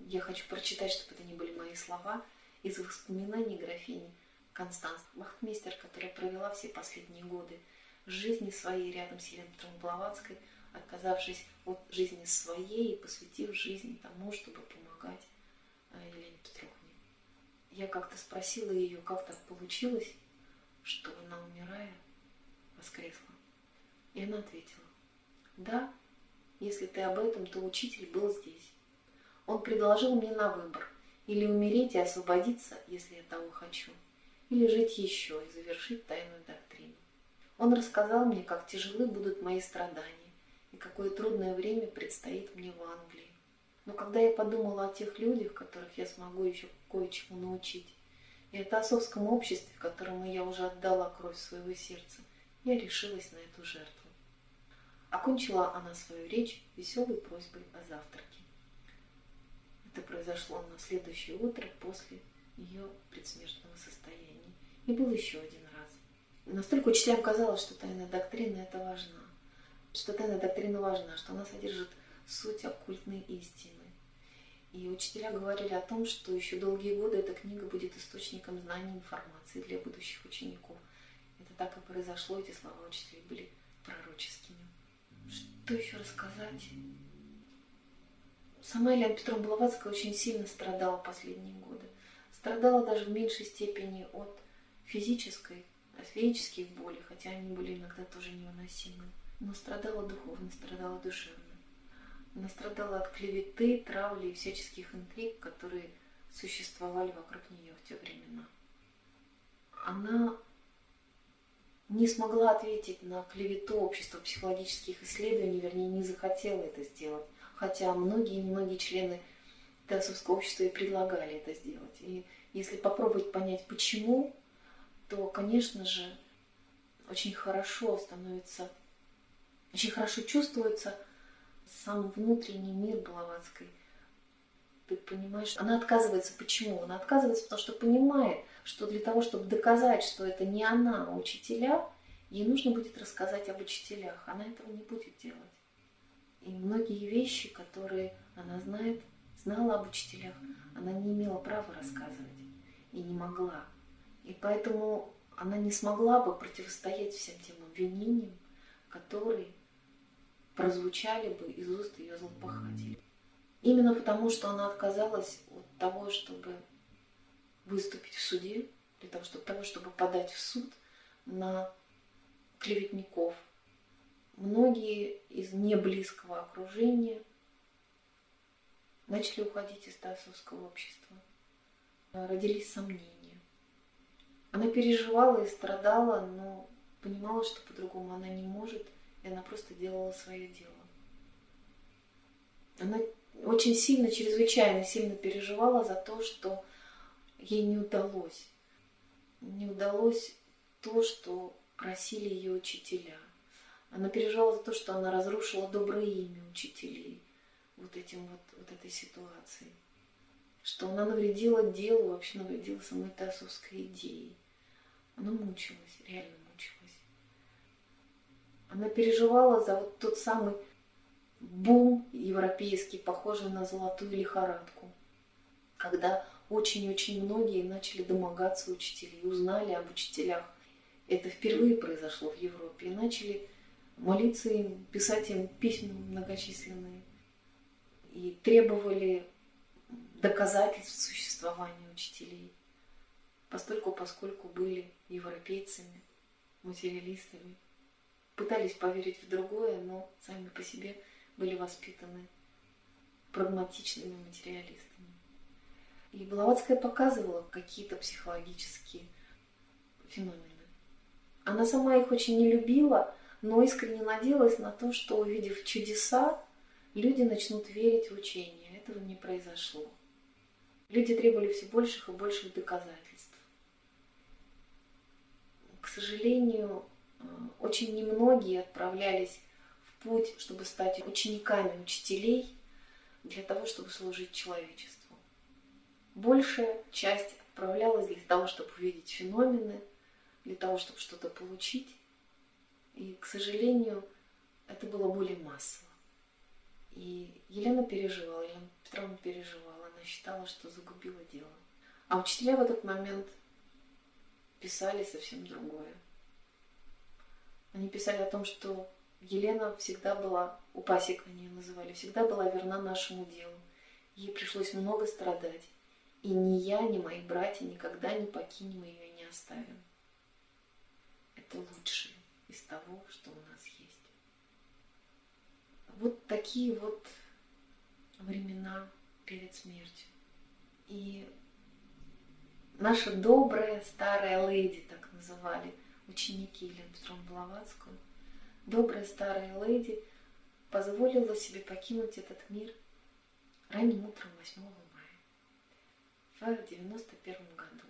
я хочу прочитать, чтобы это не были мои слова, из воспоминаний графини Констанс Махтмейстер, которая провела все последние годы жизни своей рядом с Еленой Блаватской, отказавшись от жизни своей и посвятив жизнь тому, чтобы помогать э, Елене Петровне. Я как-то спросила ее, как так получилось, что она, умирая, воскресла. И она ответила, да, если ты об этом, то учитель был здесь. Он предложил мне на выбор или умереть и освободиться, если я того хочу, или жить еще и завершить тайную доктрину. Он рассказал мне, как тяжелы будут мои страдания и какое трудное время предстоит мне в Англии. Но когда я подумала о тех людях, которых я смогу еще кое-чему научить, и о отцовском обществе, которому я уже отдала кровь своего сердца, я решилась на эту жертву. Окончила она свою речь веселой просьбой о завтраке. Это произошло на следующее утро после ее предсмертного состояния. И был еще один раз. Настолько учителям казалось, что тайная доктрина это важна. Что тайная доктрина важна, что она содержит суть оккультной истины. И учителя говорили о том, что еще долгие годы эта книга будет источником знаний и информации для будущих учеников. Это так и произошло, эти слова учителей были пророческими. Что еще рассказать? Сама Елена Петровна Блаватская очень сильно страдала последние годы. Страдала даже в меньшей степени от физической, от физических болей, хотя они были иногда тоже невыносимы. Но страдала духовно, страдала душевно. Она страдала от клеветы, травли и всяческих интриг, которые существовали вокруг нее в те времена. Она не смогла ответить на клевету общества психологических исследований, вернее, не захотела это сделать. Хотя многие-многие члены Теософского общества и предлагали это сделать. И если попробовать понять, почему, то, конечно же, очень хорошо становится, очень хорошо чувствуется сам внутренний мир Блаватской. Ты понимаешь, она отказывается. Почему? Она отказывается, потому что понимает, что для того, чтобы доказать, что это не она, а учителя, ей нужно будет рассказать об учителях. Она этого не будет делать. И многие вещи, которые она знает, знала об учителях, она не имела права рассказывать и не могла. И поэтому она не смогла бы противостоять всем тем обвинениям, которые прозвучали бы из уст ее злопыхателей. Именно потому, что она отказалась от того, чтобы выступить в суде, для того, чтобы, того, чтобы подать в суд на клеветников. Многие из неблизкого окружения начали уходить из Тасовского общества. Родились сомнения. Она переживала и страдала, но понимала, что по-другому она не может, и она просто делала свое дело. Она очень сильно, чрезвычайно сильно переживала за то, что ей не удалось. Не удалось то, что просили ее учителя. Она переживала за то, что она разрушила доброе имя учителей вот этим вот, вот этой ситуацией. Что она навредила делу, вообще навредила самой Тасовской идее. Она мучилась, реально мучилась. Она переживала за вот тот самый бум европейский, похожий на золотую лихорадку, когда очень-очень многие начали домогаться учителей, узнали об учителях. Это впервые произошло в Европе. И начали молиться им, писать им письма многочисленные. И требовали доказательств существования учителей. Постольку, поскольку были европейцами, материалистами. Пытались поверить в другое, но сами по себе были воспитаны прагматичными материалистами. И Блаватская показывала какие-то психологические феномены. Она сама их очень не любила, но искренне надеялась на то, что, увидев чудеса, люди начнут верить в учение. Этого не произошло. Люди требовали все больших и больших доказательств. К сожалению, э, очень немногие отправлялись в путь, чтобы стать учениками учителей, для того, чтобы служить человечеству. Большая часть отправлялась для того, чтобы увидеть феномены, для того, чтобы что-то получить. И, к сожалению, это было более массово. И Елена переживала, Елена Петровна переживала. Она считала, что загубила дело. А учителя в этот момент писали совсем другое. Они писали о том, что Елена всегда была, упаси они ее называли, всегда была верна нашему делу. Ей пришлось много страдать. И ни я, ни мои братья никогда не покинем ее и не оставим. Это лучшее из того, что у нас есть. Вот такие вот времена перед смертью. И наша добрая старая леди, так называли ученики Елены Петровны Блаватскую, добрая старая леди позволила себе покинуть этот мир ранним утром 8 в 91 году.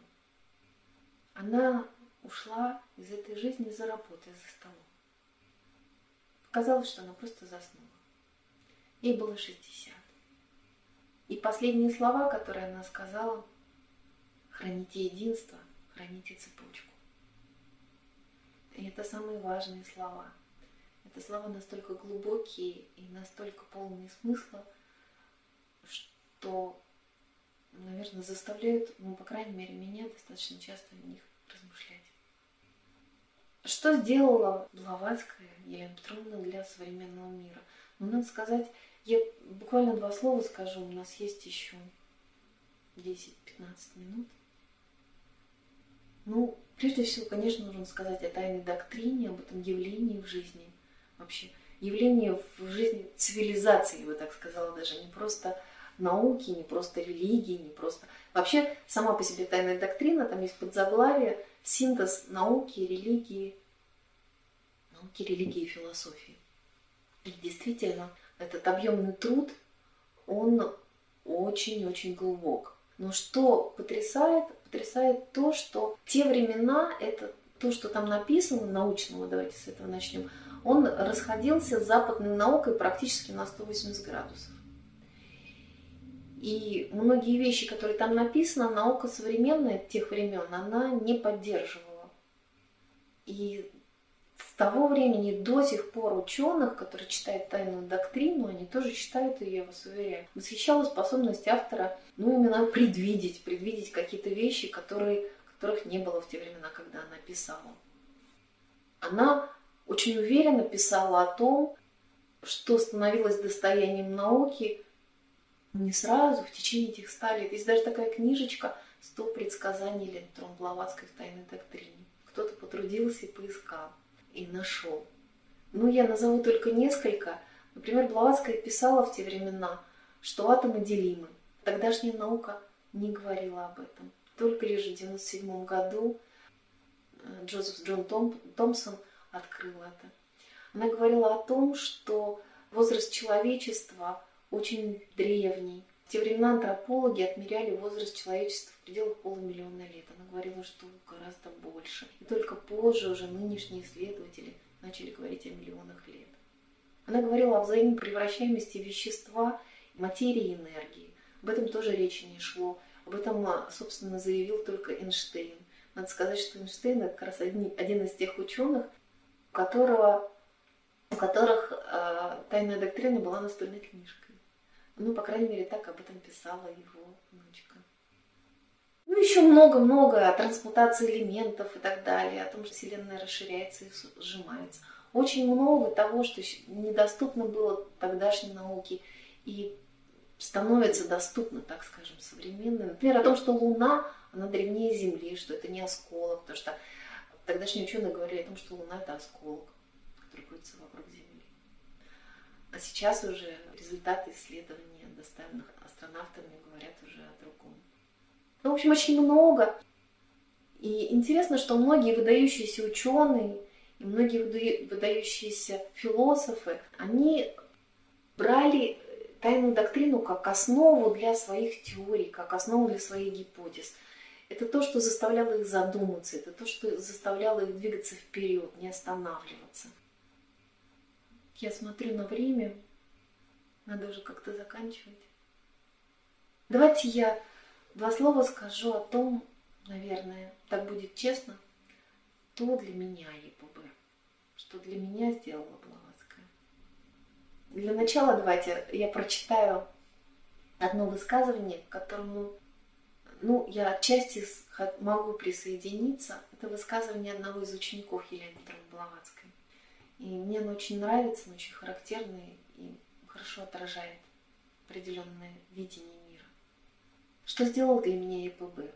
Она ушла из этой жизни за работой, за столом. Показалось, что она просто заснула. Ей было 60. И последние слова, которые она сказала, храните единство, храните цепочку. И это самые важные слова. Это слова настолько глубокие и настолько полные смысла, что наверное, заставляют, ну, по крайней мере, меня достаточно часто в них размышлять. Что сделала Блаватская Елена Петровна для современного мира? Ну, надо сказать, я буквально два слова скажу, у нас есть еще 10-15 минут. Ну, прежде всего, конечно, нужно сказать о тайной доктрине, об этом явлении в жизни. Вообще, явление в жизни цивилизации, я бы так сказала, даже не просто науки, не просто религии, не просто... Вообще, сама по себе тайная доктрина, там есть подзаглавие, синтез науки, религии, науки, религии и философии. И действительно, этот объемный труд, он очень-очень глубок. Но что потрясает? Потрясает то, что те времена, это то, что там написано, научного, давайте с этого начнем, он расходился с западной наукой практически на 180 градусов. И многие вещи, которые там написаны, наука современная тех времен, она не поддерживала. И с того времени до сих пор ученых, которые читают тайную доктрину, они тоже читают ее, я вас уверяю. Восхищала способность автора, ну, именно предвидеть, предвидеть какие-то вещи, которые, которых не было в те времена, когда она писала. Она очень уверенно писала о том, что становилось достоянием науки – не сразу, в течение этих ста лет. Есть даже такая книжечка «Сто предсказаний Лентрон Блаватской в тайной доктрине». Кто-то потрудился и поискал, и нашел. Ну, я назову только несколько. Например, Блаватская писала в те времена, что атомы делимы. Тогдашняя наука не говорила об этом. Только лишь в 97 году э, Джозеф Джон Том, Томпсон открыл это. Она говорила о том, что возраст человечества – очень древний. В те времена антропологи отмеряли возраст человечества в пределах полумиллиона лет. Она говорила, что гораздо больше. И только позже уже нынешние исследователи начали говорить о миллионах лет. Она говорила о взаимопревращаемости вещества, материи и энергии. Об этом тоже речи не шло. Об этом, а, собственно, заявил только Эйнштейн. Надо сказать, что Эйнштейн это как раз один, один из тех ученых, у которого, у которых э, тайная доктрина была настольной книжкой. Ну, по крайней мере, так об этом писала его внучка. Ну, еще много-много о трансмутации элементов и так далее, о том, что Вселенная расширяется и сжимается. Очень много того, что недоступно было тогдашней науке и становится доступно, так скажем, современной. Например, о том, что Луна, она древнее Земли, что это не осколок, потому что тогдашние ученые говорили о том, что Луна это осколок, который крутится вокруг Земли. А сейчас уже результаты исследований, доставленных астронавтами, говорят уже о другом. Ну, в общем, очень много. И интересно, что многие выдающиеся ученые и многие выдающиеся философы, они брали тайную доктрину как основу для своих теорий, как основу для своих гипотез. Это то, что заставляло их задуматься, это то, что заставляло их двигаться вперед, не останавливаться. Я смотрю на время, надо уже как-то заканчивать. Давайте я два слова скажу о том, наверное, так будет честно, что для меня ЕПБ, что для меня сделала Блаватская. Для начала давайте я прочитаю одно высказывание, к которому ну, я отчасти могу присоединиться. Это высказывание одного из учеников Елены Петровны Блаватской. И мне оно очень нравится, оно очень характерное и хорошо отражает определенное видение мира. Что сделал для меня ЕПБ?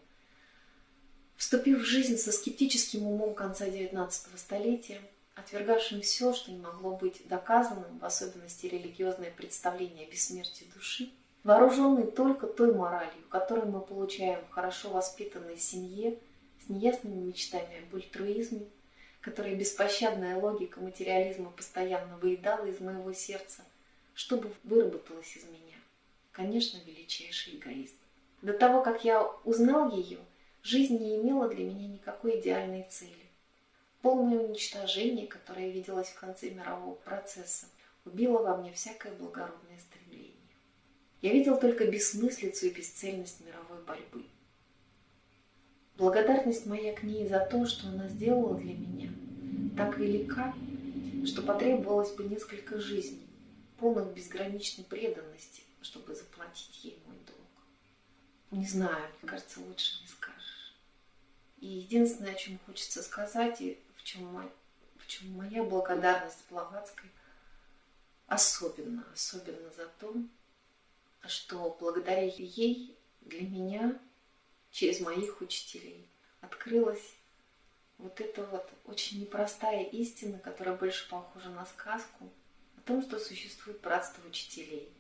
Вступив в жизнь со скептическим умом конца XIX столетия, отвергавшим все, что не могло быть доказанным, в особенности религиозное представление о бессмертии души, вооруженный только той моралью, которую мы получаем в хорошо воспитанной семье, с неясными мечтами об альтруизме, которая беспощадная логика материализма постоянно выедала из моего сердца, чтобы выработалась из меня. Конечно, величайший эгоист. До того, как я узнал ее, Жизнь не имела для меня никакой идеальной цели. Полное уничтожение, которое виделось в конце мирового процесса, убило во мне всякое благородное стремление. Я видел только бессмыслицу и бесцельность мировой борьбы. Благодарность моя к ней за то, что она сделала для меня, так велика, что потребовалось бы несколько жизней, полных безграничной преданности, чтобы заплатить ей мой долг. Не знаю, мне кажется, лучше не скажешь. И единственное, о чем хочется сказать, и в чем, мой, в чем моя благодарность Блаватской, особенно, особенно за то, что благодаря ей для меня через моих учителей открылась вот эта вот очень непростая истина, которая больше похожа на сказку, о том, что существует братство учителей,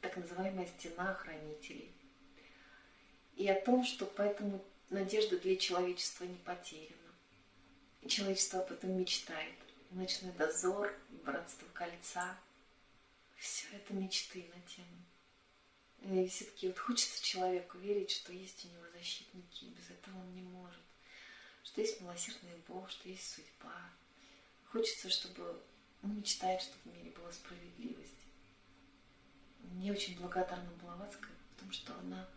так называемая стена хранителей. И о том, что поэтому надежда для человечества не потеряна. И человечество об этом мечтает. Ночной дозор, братство кольца. Все это мечты на тему. И все-таки вот хочется человеку верить, что есть у него защитники, без этого он не может. Что есть милосердный Бог, что есть судьба. Хочется, чтобы он мечтает, чтобы в мире была справедливость. Мне очень благодарна Блаватская, потому что она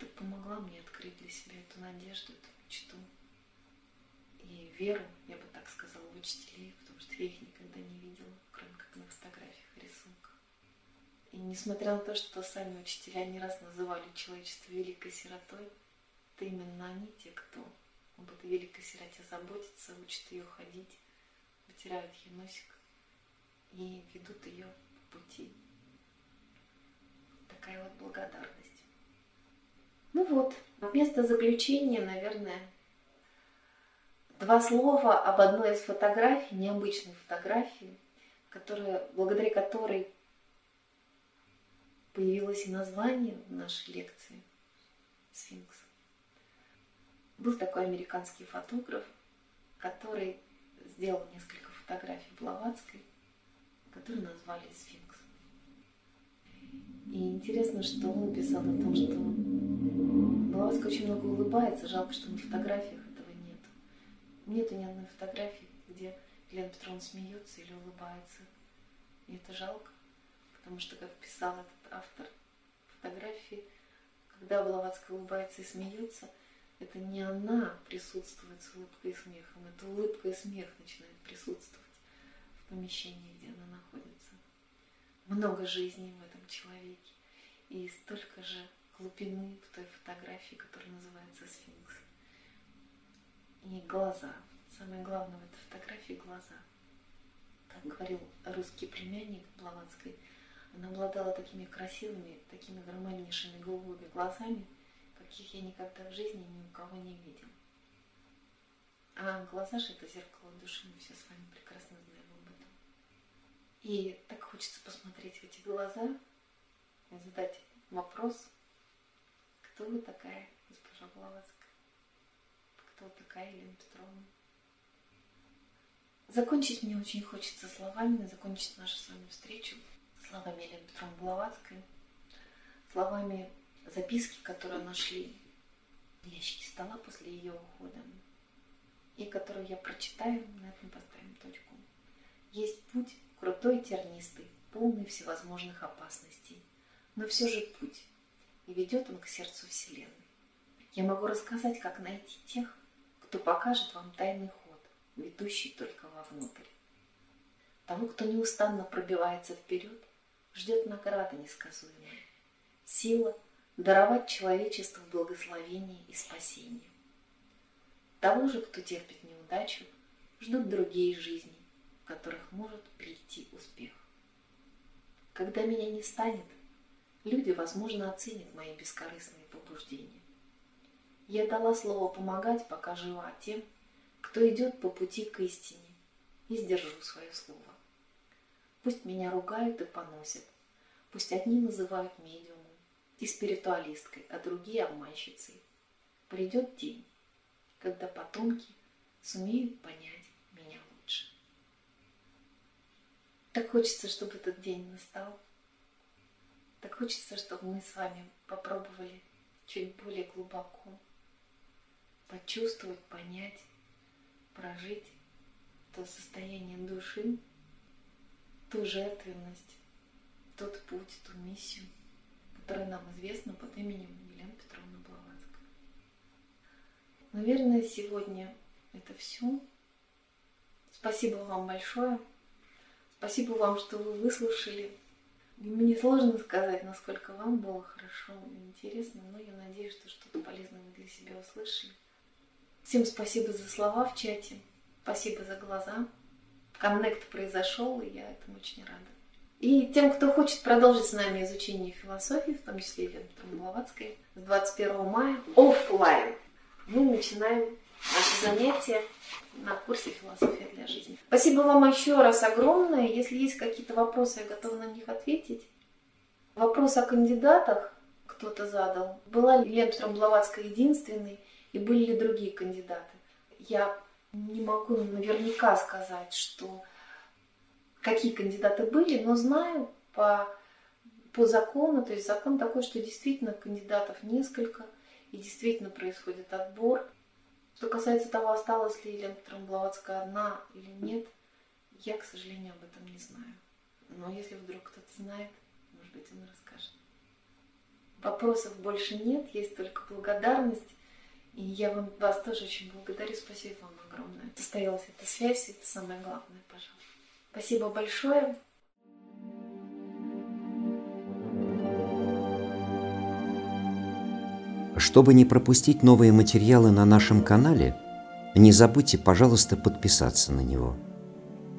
ты помогла мне открыть для себя эту надежду, эту мечту и веру, я бы так сказала, в учителей, потому что я их никогда не видела, кроме как на фотографиях и рисунках. И несмотря на то, что сами учителя не раз называли человечество великой сиротой, это именно они те, кто об этой великой сироте заботится, учат ее ходить, вытирают ей носик и ведут ее по пути. Такая вот благодарность. Ну вот, вместо заключения, наверное, два слова об одной из фотографий, необычной фотографии, которая, благодаря которой появилось и название нашей лекции «Сфинкс». Был такой американский фотограф, который сделал несколько фотографий Блаватской, которые назвали «Сфинкс». И интересно, что он писал о том, что Блаватская очень много улыбается, жалко, что на фотографиях этого нет. Нету ни одной фотографии, где Лена Петровна смеется или улыбается. И это жалко, потому что, как писал этот автор фотографии, когда Блаватская улыбается и смеется, это не она присутствует с улыбкой и смехом, это улыбка и смех начинают присутствовать в помещении, где она находится. Много жизни в этом человеке и столько же глубины в той фотографии, которая называется «Сфинкс». И глаза. Самое главное в этой фотографии – глаза. Как говорил русский племянник Блаватской, она обладала такими красивыми, такими гармоничными голубыми глазами, каких я никогда в жизни ни у кого не видел. А глаза же это зеркало души, мы все с вами прекрасно знаем об этом. И так хочется посмотреть в эти глаза задать вопрос, кто вы такая, госпожа Блаватская? Кто такая Елена Петровна? Закончить мне очень хочется словами, закончить нашу с вами встречу словами Елены Петровны Блаватской, словами записки, которые нашли в ящике стола после ее ухода, и которую я прочитаю, на этом поставим точку. Есть путь крутой, тернистый, полный всевозможных опасностей, но все же путь, и ведет он к сердцу Вселенной. Я могу рассказать, как найти тех, кто покажет вам тайный ход, ведущий только вовнутрь. Тому, кто неустанно пробивается вперед, ждет награда несказуемая. Сила даровать человечеству благословение и спасение. Того же, кто терпит неудачу, ждут другие жизни, в которых может прийти успех. Когда меня не станет, люди, возможно, оценят мои бескорыстные побуждения. Я дала слово помогать, пока жива тем, кто идет по пути к истине, и сдержу свое слово. Пусть меня ругают и поносят, пусть одни называют медиумом и спиритуалисткой, а другие обманщицей. Придет день, когда потомки сумеют понять меня лучше. Так хочется, чтобы этот день настал. Так хочется, чтобы мы с вами попробовали чуть более глубоко почувствовать, понять, прожить то состояние души, ту жертвенность, тот путь, ту миссию, которая нам известна под именем Елена Петровна Блаватская. Наверное, сегодня это все. Спасибо вам большое. Спасибо вам, что вы выслушали мне сложно сказать, насколько вам было хорошо и интересно, но я надеюсь, что что-то полезное вы для себя услышали. Всем спасибо за слова в чате, спасибо за глаза. Коннект произошел, и я этому очень рада. И тем, кто хочет продолжить с нами изучение философии, в том числе Елены Блаватской, с 21 мая офлайн мы начинаем наши занятия на курсе «Философия для жизни». Спасибо вам еще раз огромное. Если есть какие-то вопросы, я готова на них ответить. Вопрос о кандидатах кто-то задал. Была ли Лена Блаватская единственной и были ли другие кандидаты? Я не могу наверняка сказать, что какие кандидаты были, но знаю по, по закону, то есть закон такой, что действительно кандидатов несколько, и действительно происходит отбор. Что касается того, осталась ли Елена Петровна одна или нет, я, к сожалению, об этом не знаю. Но если вдруг кто-то знает, может быть, он расскажет. Вопросов больше нет, есть только благодарность. И я вам, вас тоже очень благодарю. Спасибо вам огромное. Состоялась эта связь, это самое главное, пожалуйста. Спасибо большое. Чтобы не пропустить новые материалы на нашем канале, не забудьте, пожалуйста, подписаться на него.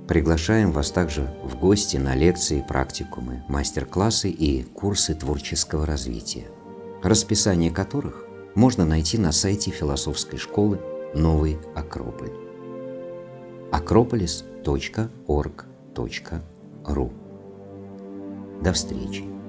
Приглашаем вас также в гости на лекции, практикумы, мастер-классы и курсы творческого развития, расписание которых можно найти на сайте философской школы «Новый Акрополь» акрополис.орг.ру До встречи!